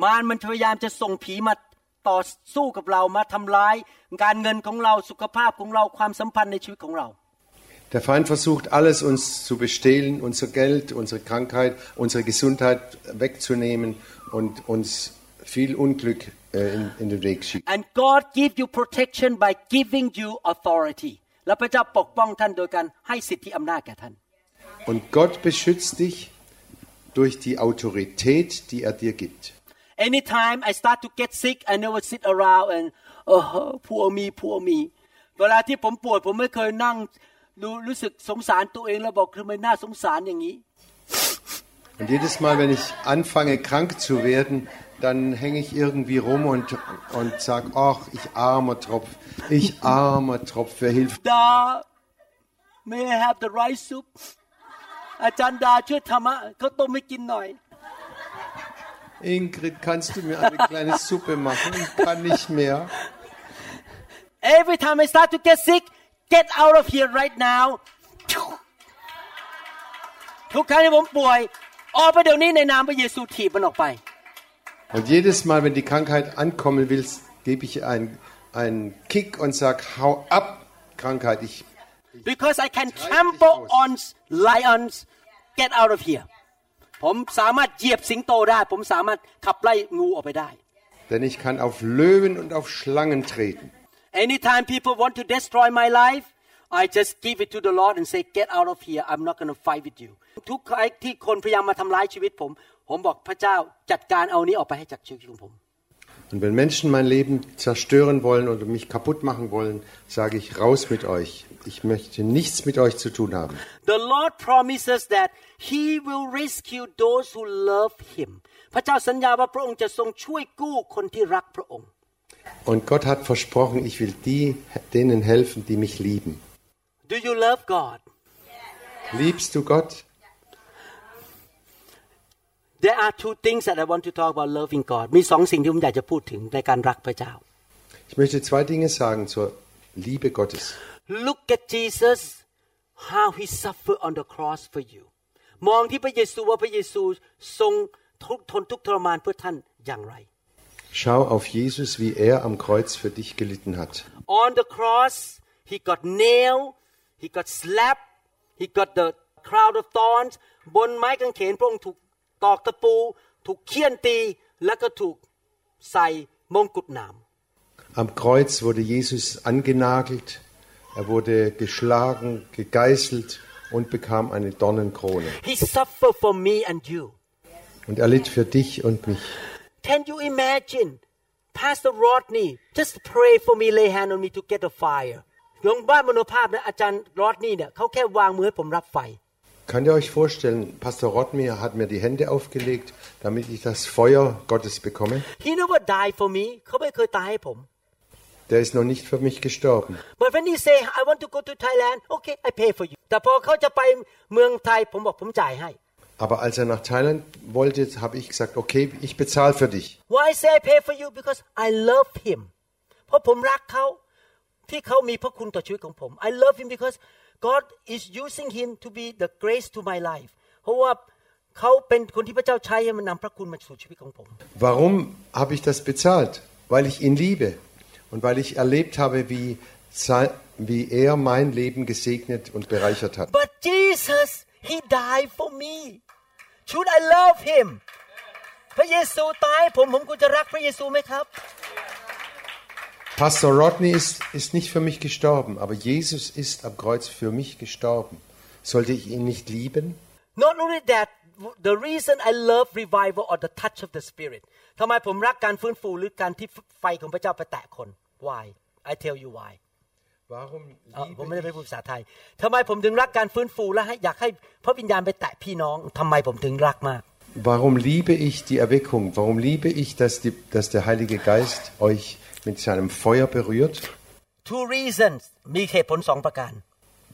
S1: มารมันพยายามจะส่งผีมาต่อสู้กับเรามาทำร้าย การเงินของเราสุขภาพของเราความสัมพันธ์ในชีวิตของเรา
S2: Der Feind versucht alles uns zu bestehlen, unser Geld, unsere Krankheit, unsere Gesundheit wegzunehmen und uns viel Unglück äh, in, in den Weg schicken.
S1: and God give you protection by giving you authority และพระเจ้าปกป้องท่านโดยการให้สิทธิอำนาจแก่ท่าน
S2: Und Gott beschützt dich durch die Autorität, die er dir gibt.
S1: anytime I start to get sick I never sit around and oh poor me poor me เวลาที่ผมป่วยผมไม่เคยนั่งดูรู้สึกสงสารตัวเองแล้วบอกทำไมน่าสงสารอย่างนี้
S2: Und jedes Mal, wenn ich anfange krank zu werden, dann hänge ich irgendwie rum und, und sag, ach, ich armer Tropf, ich armer Tropf, wer hilft?
S1: ดา may I have the rice soup อาจารย์ดาช่วยทำอะข้าวต้มให้กินหน่อย
S2: Ingrid, kannst du mir eine kleine Suppe machen? Ich kann nicht mehr.
S1: Every time I start to get sick get out of here right now ทุกครั้งที่ผมป่วย ออกไปเดี๋ยวนี้ในนามพระเยซูถีบมันออกไป
S2: Und jedes Mal, wenn die Krankheit ankommen will, gebe ich einen, einen Kick und sag, hau ab, Krankheit. Ich,
S1: because I can trample on lions get out of here ผมสามารถเหยียบสิงโตได้ ผมสามารถขับไล่งูออกไปได้
S2: denn ich kann auf Löwen und auf Schlangen treten.
S1: anytime people want to destroy my life I just give it to the Lord and say get out of here I'm not going to fight with you ทุกครั้งที่คนพยายามมาทำร้ายชีวิตผม ผมบอกพระเจ้าจัดการเอานี้ออกไปให้จากชีวิตของผม
S2: Und wenn Menschen mein Leben zerstören wollen oder mich kaputt machen wollen, sage ich raus mit euch. Ich möchte nichts mit euch zu tun haben.
S1: The Lord promises that He will rescue those who love Him พระเจ้าสัญญาว่าพระองค์จะทรงช่วยกู้คนที่รักพระองค์
S2: Und Gott hat versprochen, ich will die, denen helfen, die mich lieben.
S1: Do you love God
S2: Liebst du Gott?
S1: There are two things that I want to talk about loving God มีสองสิ่งที่ผมอยากจะพูดถึงในการรักพระเจ้า
S2: Ich möchte zwei Dinge sagen zur Liebe Gottes.
S1: Look at Jesus how he suffered on the cross for you มองที่พระเยซูว่าพระเยซูทรงทุกข์ทนทุกข์ทรมานเพื่อท่านอย่างไร
S2: Schau auf Jesus, wie er am Kreuz für dich gelitten hat.
S1: On the cross he got nailed he got slapped he got the crown of thorns บนไม้กางเขนพระองค์ถูก ตอกตะปู ถูกเคี่ยนตี แล้วก็ถูกใส่มงกุฎหนาม
S2: Am Kreuz wurde Jesus angenagelt, er wurde geschlagen, gegeißelt und bekam eine Dornenkrone.
S1: He suffered for me and you
S2: Und er litt für dich und mich.
S1: Can you imagine Pastor Rodney just pray for me lay hand on me to get a fire ลงบ้านมโนภาพนะอาจารย์รอดนี่เนี่ยเขาแค่วางมือให้ผมรับไฟ
S2: Könnt ihr euch vorstellen, Pastor Rottmir hat mir die Hände aufgelegt, damit ich das Feuer Gottes bekomme?
S1: He never died for me เขาไม่เคยตายให้ผม
S2: Der ist noch nicht für mich gestorben.
S1: But when he say I want to go to Thailand okay I pay for you แต่พอเขาจะไปเมืองไทยผมบอกผมจ่ายให้
S2: Aber als er nach Thailand wollte, habe ich gesagt, okay, ich bezahle für dich.
S1: Why I say I pay for you because I love him เพราะผมรักเขาที่เขามีพระคุณต่อชีวิตของผม I love him because God is using him to be the grace to my life เพราะว่าเขาเป็นคนที่พระเจ้าใช้ให้มันนำพระคุณมาสู่ชีวิตของผม
S2: Warum habe ich das bezahlt? Weil ich ihn liebe und weil ich erlebt habe, wie, sein, wie er mein Leben gesegnet und bereichert hat.
S1: But Jesus he died for me should I love him พระเยซูตายให้ผมผมควรจะรักพระเยซูไหมครับ
S2: Pastor Rodney ist, ist nicht für mich gestorben, aber Jesus ist am Kreuz für mich gestorben. Sollte ich ihn nicht lieben?
S1: Not only that the reason I love revival or the touch of the spirit ทำไมผมรักการฟื้นฟูหรือการที่ไฟของพระเจ้าไปแตะคน why I tell you why
S2: Warum
S1: เอ่อผมไม่
S2: liebe
S1: ได้
S2: ich
S1: ไปพูดภาษาไทยทำไมผมถึงรักการฟื้นฟูและให้อยากให้พระวิญญาณไปแตะพี่น้องทำไมผมถึงรักมาก
S2: Warum liebe ich die Erweckung? Warum liebe ich, dass, die, dass der Heilige Geist euch mit seinem Feuer berührt?
S1: two reasons มีเหตุผลสองประการ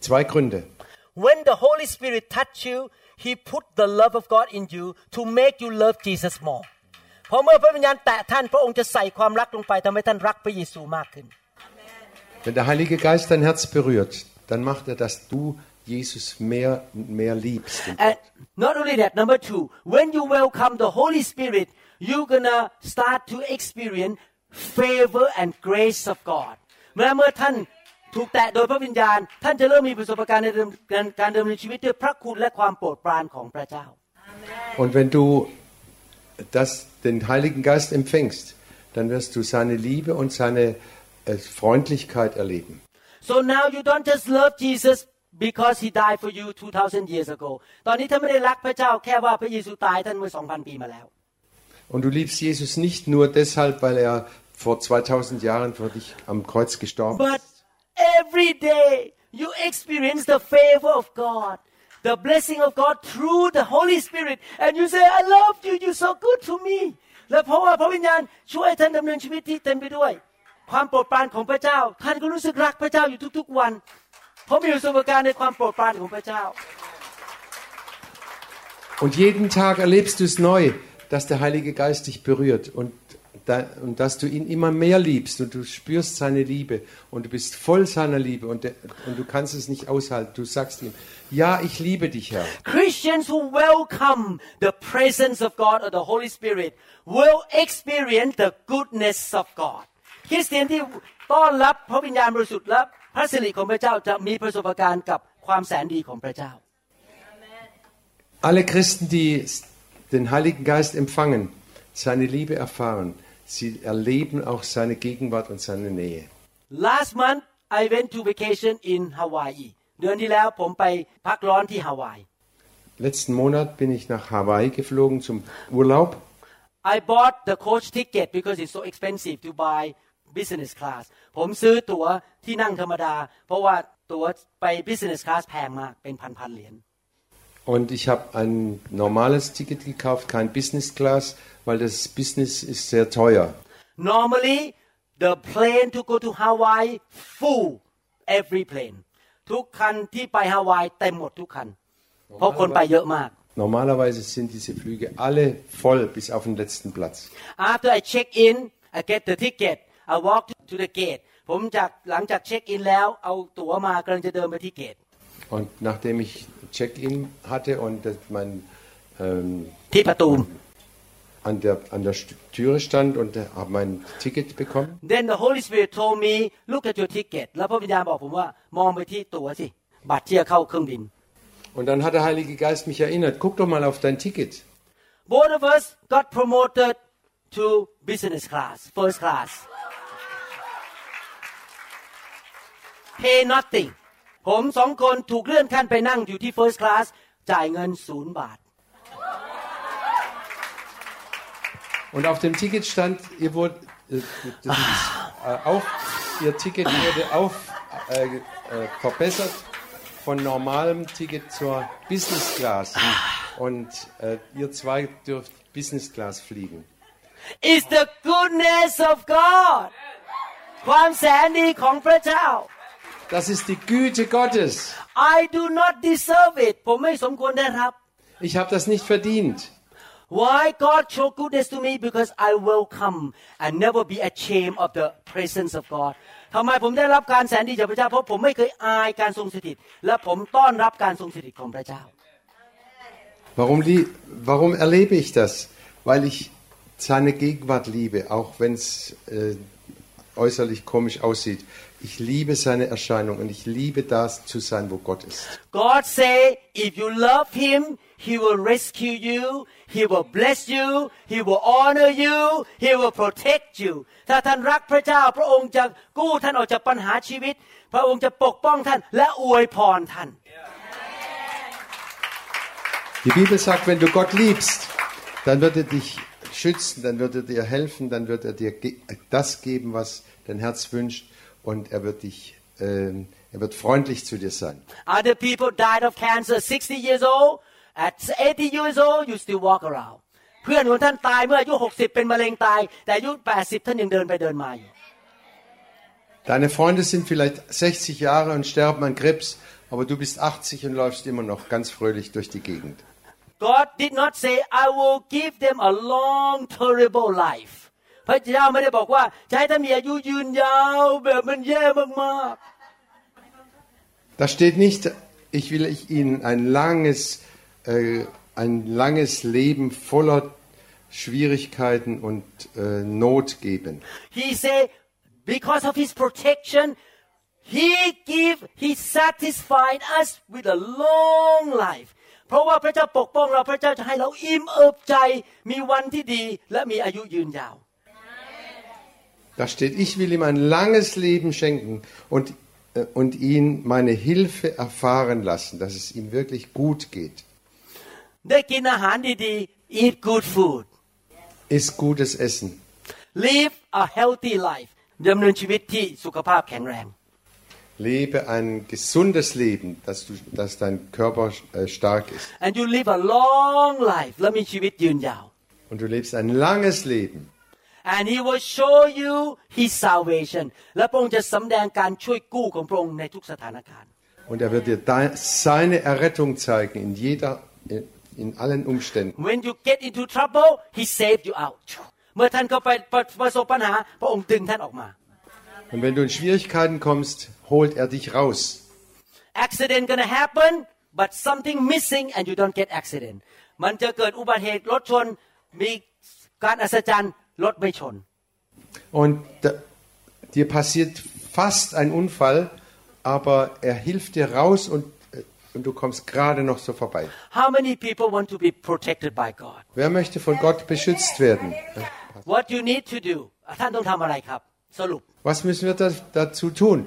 S2: Zwei Gründe.
S1: when the Holy Spirit touch you He put the love of God in you to make you love Jesus more เพราะเมื่อพระวิญญาณแตะท่านพระองค์จะใส่ความรักลงไปทำให้ท่านรักพระเยซูมากขึ้น
S2: Wenn der Heilige Geist dein Herz berührt, dann macht er, dass du Jesus mehr und mehr liebst.
S1: And not only that, number two, when you welcome the Holy Spirit, you're gonna start to experience favor and grace of God. เมื่อเมื่อท่านถูกแตะโดยพระวิญญาณ ท่านจะเริ่มมีประสบการณ์ในเดิมการการดำเนินชีวิตด้วยพระคุณและความโปรดปรานของพระเจ้า
S2: Und wenn du das, den Heiligen Geist empfängst, dann wirst du seine Liebe und seine äh, Freundlichkeit erleben.
S1: So now you don't just love Jesus because he died for you 2000 years ago ตอนนี้ท่านไม่ได้รักพระเจ้าแค่ว่าพระเยซูตายท่านเมื่อ2,000 ปีมาแล้ว
S2: Und du liebst Jesus nicht nur deshalb, weil er vor 2000 Jahren für dich am Kreuz gestorben
S1: But
S2: ist,
S1: every day you experience the favor of God, the blessing of God through the Holy Spirit, and you say, I love you, you're so good to me. และเพราะว่าพระวิญญาณช่วยท่านดำเนินชีวิตที่เต็มไปด้วย ความโปรดปรานของพระเจ้า ท่านก็รู้สึกรักพระเจ้าอยู่ทุก ๆ วันเพราะมีประสบการณ์ในความโปรดปรานของพระเจ้า
S2: Und jeden Tag erlebst du es neu, dass der Heilige Geist dich berührt und, da, und dass du ihn immer mehr liebst und du spürst seine Liebe und du bist voll seiner Liebe und, der, und du kannst es nicht aushalten. Du sagst ihm, ja, ich liebe dich, Herr.
S1: Christians who welcome the presence of God or the Holy Spirit will experience the goodness of God คริสเตียนที่ต้อนรับพระวิญญาณบริสุทธิ์และพระสิริของพระเจ้าจะมีประสบการณ์กับความแสนดีของพระเจ้า
S2: Alle Christen, die den Heiligen Geist empfangen, seine Liebe erfahren, sie erleben auch seine Gegenwart und seine Nähe.
S1: Last month I went to vacation in Hawaii เดือนที่แล้วผมไปพักร้อนที่ฮาวาย
S2: Letzten Monat bin ich nach Hawaii geflogen zum Urlaub.
S1: I bought the coach ticket because it's so expensive to buy business class ผมซื้อตั๋วที่นั่งธรรมดา เพราะว่าตั๋วไป business class แพงมากเป็นพันๆเหรียญ
S2: Und ich habe ein normales Ticket gekauft, kein Business Class, weil das Business ist sehr teuer.
S1: Normally the plane to go to Hawaii full every plane ทุกคันที่ไปฮาวายเต็มหมดทุกคัน เพราะคนไปเยอะมาก
S2: Normalerweise sind diese Flüge alle voll bis auf den letzten Platz.
S1: After I check in I get the ticket I walk to the gate ผมจากหลังจากเช็คอินแล้วเอาตั๋วมากำลังจะเดินไปที่เกต
S2: Und nachdem ich Check-in hatte und das mein, ähm,
S1: ที่ประตู
S2: an, der, an der St- Türe stand und äh, habe mein Ticket bekommen,
S1: Then the Holy Spirit told me look at your ticket แล้วพระวิญญาณบอกผมว่ามองไปที่ตั๋วสิ บัตรที่จะเข้าเครื่องบิน
S2: und dann hat der Heilige Geist mich erinnert, guck doch mal auf dein Ticket.
S1: Both of us got promoted to business class first class pay nothing ผมสองคนถูกเลื่อนขั้นไปนั่งอยู่ที่ first class จ่ายเงินศูนย์บาท
S2: Und auf dem Ticket stand, ihr wurde, äh, das ist, äh, auf, ihr Ticket wurde auf, äh, äh, verbessert von normalem Ticket zur Business Class. Und äh, ihr zwei dürft Business Class fliegen.
S1: It's the goodness of God ความแสนดีของพระเจ้า
S2: Das ist die Güte Gottes.
S1: I do not deserve it ผมไม่สมควรได้รับ
S2: Ich habe das nicht verdient.
S1: Why God show goodness to me because I welcome and never be ashamed of the presence of God ทำไมผมได้รับการแสนดีจากพระเจ้าเพราะผมไม่เคยอายการทรงสถิต และผมต้อนรับการทรงสถิตของพระเจ้า
S2: Warum, lie- warum erlebe ich das? Weil ich seine Gegenwart liebe, auch wenn es äh, äußerlich komisch aussieht. Ich liebe seine Erscheinung und ich liebe das zu sein, wo Gott ist.
S1: God say if you love him he will rescue you he will bless you he will honor you he will protect you ถ้าท่านรักพระเจ้า พระองค์จะกู้ท่านออกจากปัญหาชีวิต พระองค์จะปกป้องท่านและอวยพรท่าน
S2: Die Bibel sagt, wenn du Gott liebst, dann wird er dich schützen, dann wird er dir helfen, dann wird er dir ge- das geben, was dein Herz wünscht und er wird dich, ähm, er wird freundlich zu dir sein.
S1: Other people died of cancer 60 years old at 80 years old you still walk around เพื่อนของท่านตายเมื่ออายุ 60 เป็นมะเร็งตาย แต่อายุ 80 ท่านยังเดินไปเดินมาอยู่
S2: Deine Freunde sind vielleicht 60 Jahre und sterben an Krebs, aber du bist 80 und läufst immer noch ganz fröhlich durch die Gegend.
S1: God did not say I will give them a long terrible life พระเจ้าไม่ได้บอกว่าจะให้ท่านมีอายุยืนยาวแบบมันแย่มาก
S2: Da steht nicht, ich will ich ihnen ein langes, äh, ein langes Leben voller Schwierigkeiten und äh, Not geben.
S1: ๆ He said because of His protection He give He satisfied us with a long life เพราะว่าพระเจ้าปกป้องเราพระเจ้าจะให้เราอิ่มเอิบใจ มีวันที่ดีและมีอายุยืนยาว
S2: Da steht, ich will ihm ein langes Leben schenken und, äh, und ihn meine Hilfe erfahren lassen, dass es ihm wirklich gut geht.
S1: ได้กินอาหารดีๆ eat good food
S2: Ist gutes Essen.
S1: live a healthy life ดำเนินชีวิตที่สุขภาพแข็งแรง
S2: Lebe ein gesundes Leben, dass, du, dass dein Körper äh, stark ist.
S1: and you live a long life และมีชีวิตยืนยาว
S2: Und du lebst ein langes Leben.
S1: and he will show you his salvation และพระองค์จะสำแดงการช่วยกู้ของพระองค์ในทุกสถานการณ์
S2: Und er wird dir dein- seine Errettung zeigen in jeder, in, in allen Umständen.
S1: when you get into trouble he saved you out เมื่อท่านเข้าไปประประสบปัญหา พระองค์ดึงท่านออกมา
S2: Und wenn du in Schwierigkeiten kommst, holt er dich raus.
S1: accident gonna happen but something missing and you don't get accident มันจะเกิดอุบัติเหตุรถชน มีการอัศจรรย์ รถไม่ชน
S2: Und da, dir passiert fast ein Unfall, aber er hilft dir raus und, äh, und du kommst gerade noch so vorbei.
S1: how many people want to be protected by God
S2: Wer möchte von Gott beschützt werden?
S1: what you need to do ท่านต้องทำอะไรครับ สรุป
S2: Was müssen wir da, dazu tun?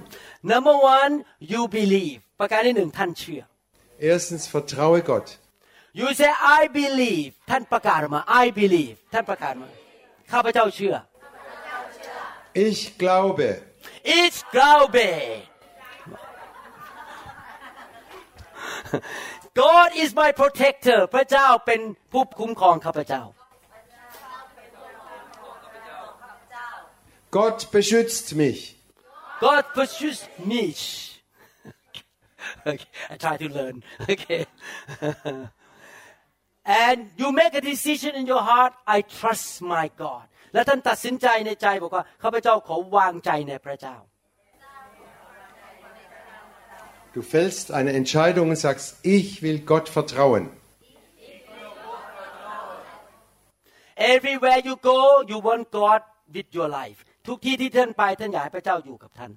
S1: number one you believe ประการที่หนึ่งท่านเชื่อ
S2: Erstens, vertraue Gott.
S1: You say I believe ท่านประกาศออกมา I believe ท่านประกาศมา ข้าพเจ้าเชื่อ
S2: Ich glaube.
S1: Ich glaube God is my protector พระเจ้าเป็นผู้คุ้มครองข้าพเจ้า
S2: Gott beschützt mich.
S1: God pursues mich okay, I try to learn okay And you make a decision in your heart I trust my God และท่านตัดสินใจในใจบอกว่าข้าพเจ้าขอวางใจในพระเจ้า
S2: Du fällst eine Entscheidung und sagst, ich will Gott vertrauen.
S1: Everywhere you go you want God with your life ทุกที่ที่ท่านไปท่านอยากให้พระเจ้าอยู่กับท่าน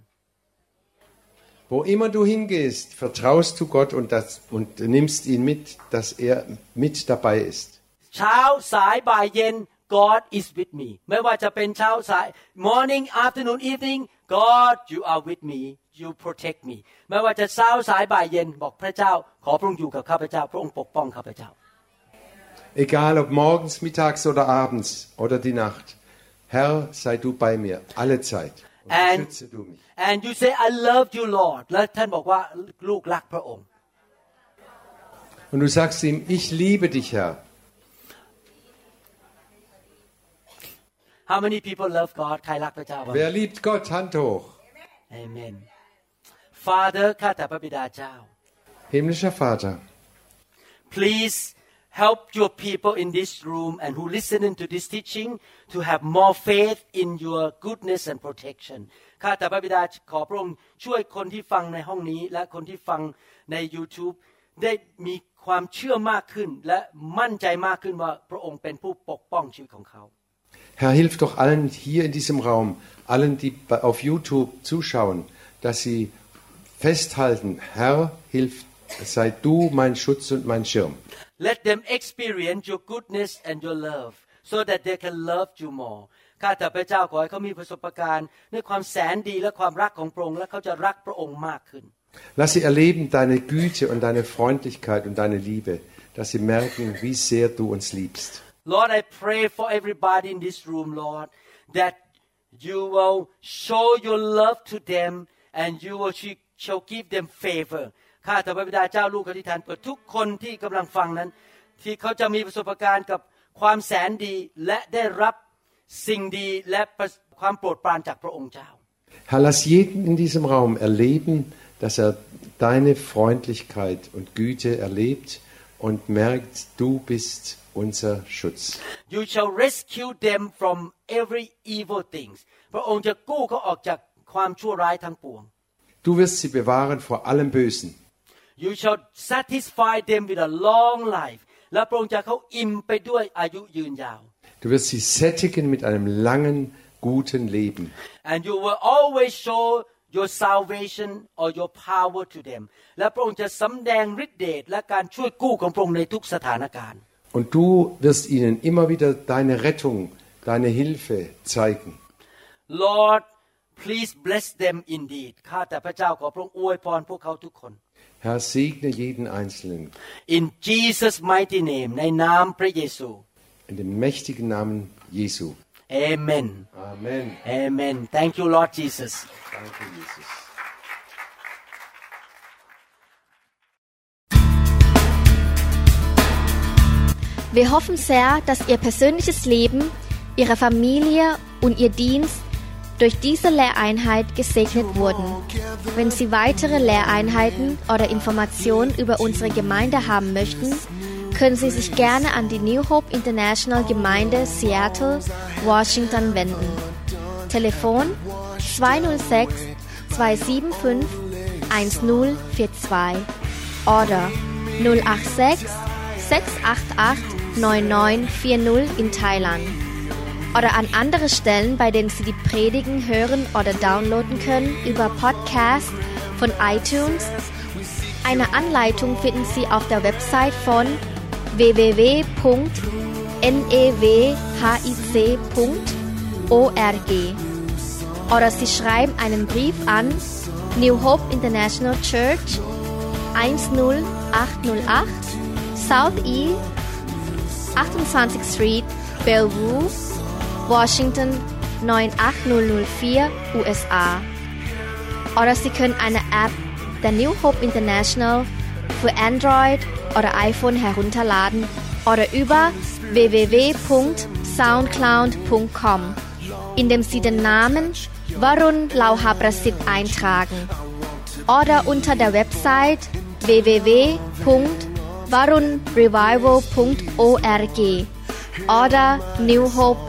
S2: Wo immer du hingehst, vertraust du Gott und, das, und nimmst ihn mit, dass er mit dabei ist.
S1: เช้าสายบ่ายเย็น God is with me ไม่ว่าจะเป็นเช้าสาย morning afternoon evening God you are with me you protect me ไม่ว่าจะเช้าสายบ่ายเย็นบอกพระเจ้า ขอพระองค์อยู่กับข้าพเจ้า พระองค์ปกป้องข้าพเจ้า
S2: Egal ob morgens, mittags oder abends oder die Nacht. Herr, sei du bei mir, alle Zeit. Und
S1: And-
S2: beschütze du mich.
S1: and you say I love you Lord และท่านบอกว่าลูกรักพระองค์
S2: Und du sagst ihm, ich liebe dich, Herr.
S1: How many people love God ใครรักพระเจ้าบ้าง
S2: Wer liebt Gott? Hand hoch.
S1: Amen Father ข้าแต่พระบิดาเจ้า
S2: Himmlischer Vater,
S1: Please help your people in this room and who listening to this teaching to have more faith in your goodness and protection ข้าแต่พระบิดาขอพระองค์ช่วยคนที่ฟังในห้องนี้ และคนที่ฟังใน YouTube ได้มีความเชื่อมากขึ้น และมั่นใจมากขึ้นว่าพระองค์เป็นผู้ปกป้องชีวิตของเขา
S2: Herr, hilf doch allen hier in diesem Raum, allen, die bei- auf YouTube zuschauen, dass sie festhalten, Herr, hilf, sei du mein Schutz und mein Schirm.
S1: Let them experience your goodness and your love so that they can love you more ข้าแต่พระเจ้าขอให้เขามีประสบการณ์ในความแสนดีและความรักของพระองค์และเขาจะรักพระองค์มากขึ้น
S2: Lass sie erleben deine Güte und deine Freundlichkeit und deine Liebe, dass sie merken, wie sehr du uns liebst.
S1: Lord I pray for everybody in this room Lord that you will show your love to them and you will shall give them favor ข้าแต่พระบิดาเจ้าลูกอธิษฐานเปิดทุกคนที่กำลังฟังนั้น ที่เขาจะมีประสบการณ์กับความแสนดีและได้รับสิ่งดีและประความโปรดปรานจากพระองค์เจ้า
S2: Herr, lass jeden in diesem Raum erleben, dass er deine Freundlichkeit und Güte erlebt und merkt, du bist unser Schutz.
S1: You shall rescue them from every evil things พระองค์จะกู้เขาออกจากความชั่วร้ายทั้งปวง
S2: Du wirst sie bewahren vor allem Bösen.
S1: You shall satisfy them with a long life และพระองค์จะเขาอิ่มไปด้วยอายุยืนยาว
S2: Du wirst sie sättigen mit einem langen, guten Leben.
S1: and you will always show your salvation or your power to them และพระองค์จะสำแดงฤทธิเดชและการช่วยกู้ของพระองค์ในทุกสถานการณ์
S2: Und du wirst ihnen immer wieder deine Rettung, deine Hilfe zeigen.
S1: Lord please bless them indeed ข้าแต่พระเจ้าขอพระองค์อวยพรพวกเขาทุกคน
S2: Herr, segne jeden Einzelnen.
S1: in Jesus mighty name ในนามพระเยซู
S2: In dem mächtigen Namen Jesu.
S1: Amen
S2: Amen.
S1: Amen Thank you Lord Jesus
S2: Danke, Jesus.
S3: Wir hoffen sehr, dass Ihr persönliches Leben, Ihre Familie und Ihr Dienst durch diese Lehreinheit gesegnet wurden. Wenn Sie weitere Lehreinheiten oder Informationen über unsere Gemeinde haben möchten, können Sie sich gerne an die New Hope International Gemeinde Seattle, Washington wenden. Telefon 206 275 1042 oder 086 688 9940 in Thailand oder an andere Stellen, bei denen Sie die Predigen hören oder downloaden können über Podcast von iTunes. Eine Anleitung finden Sie auf der Website von www.newhic.org oder Sie schreiben einen Brief an New Hope International Church 10808 South E 28th Street, Bellevue, Washington 98004, USA. Oder Sie können eine App der New Hope International für Android oder iPhone herunterladen oder über www.soundcloud.com, indem Sie den Namen Varun Lauha Prasit eintragen oder unter der Website www.varunrevival.org oder New Hope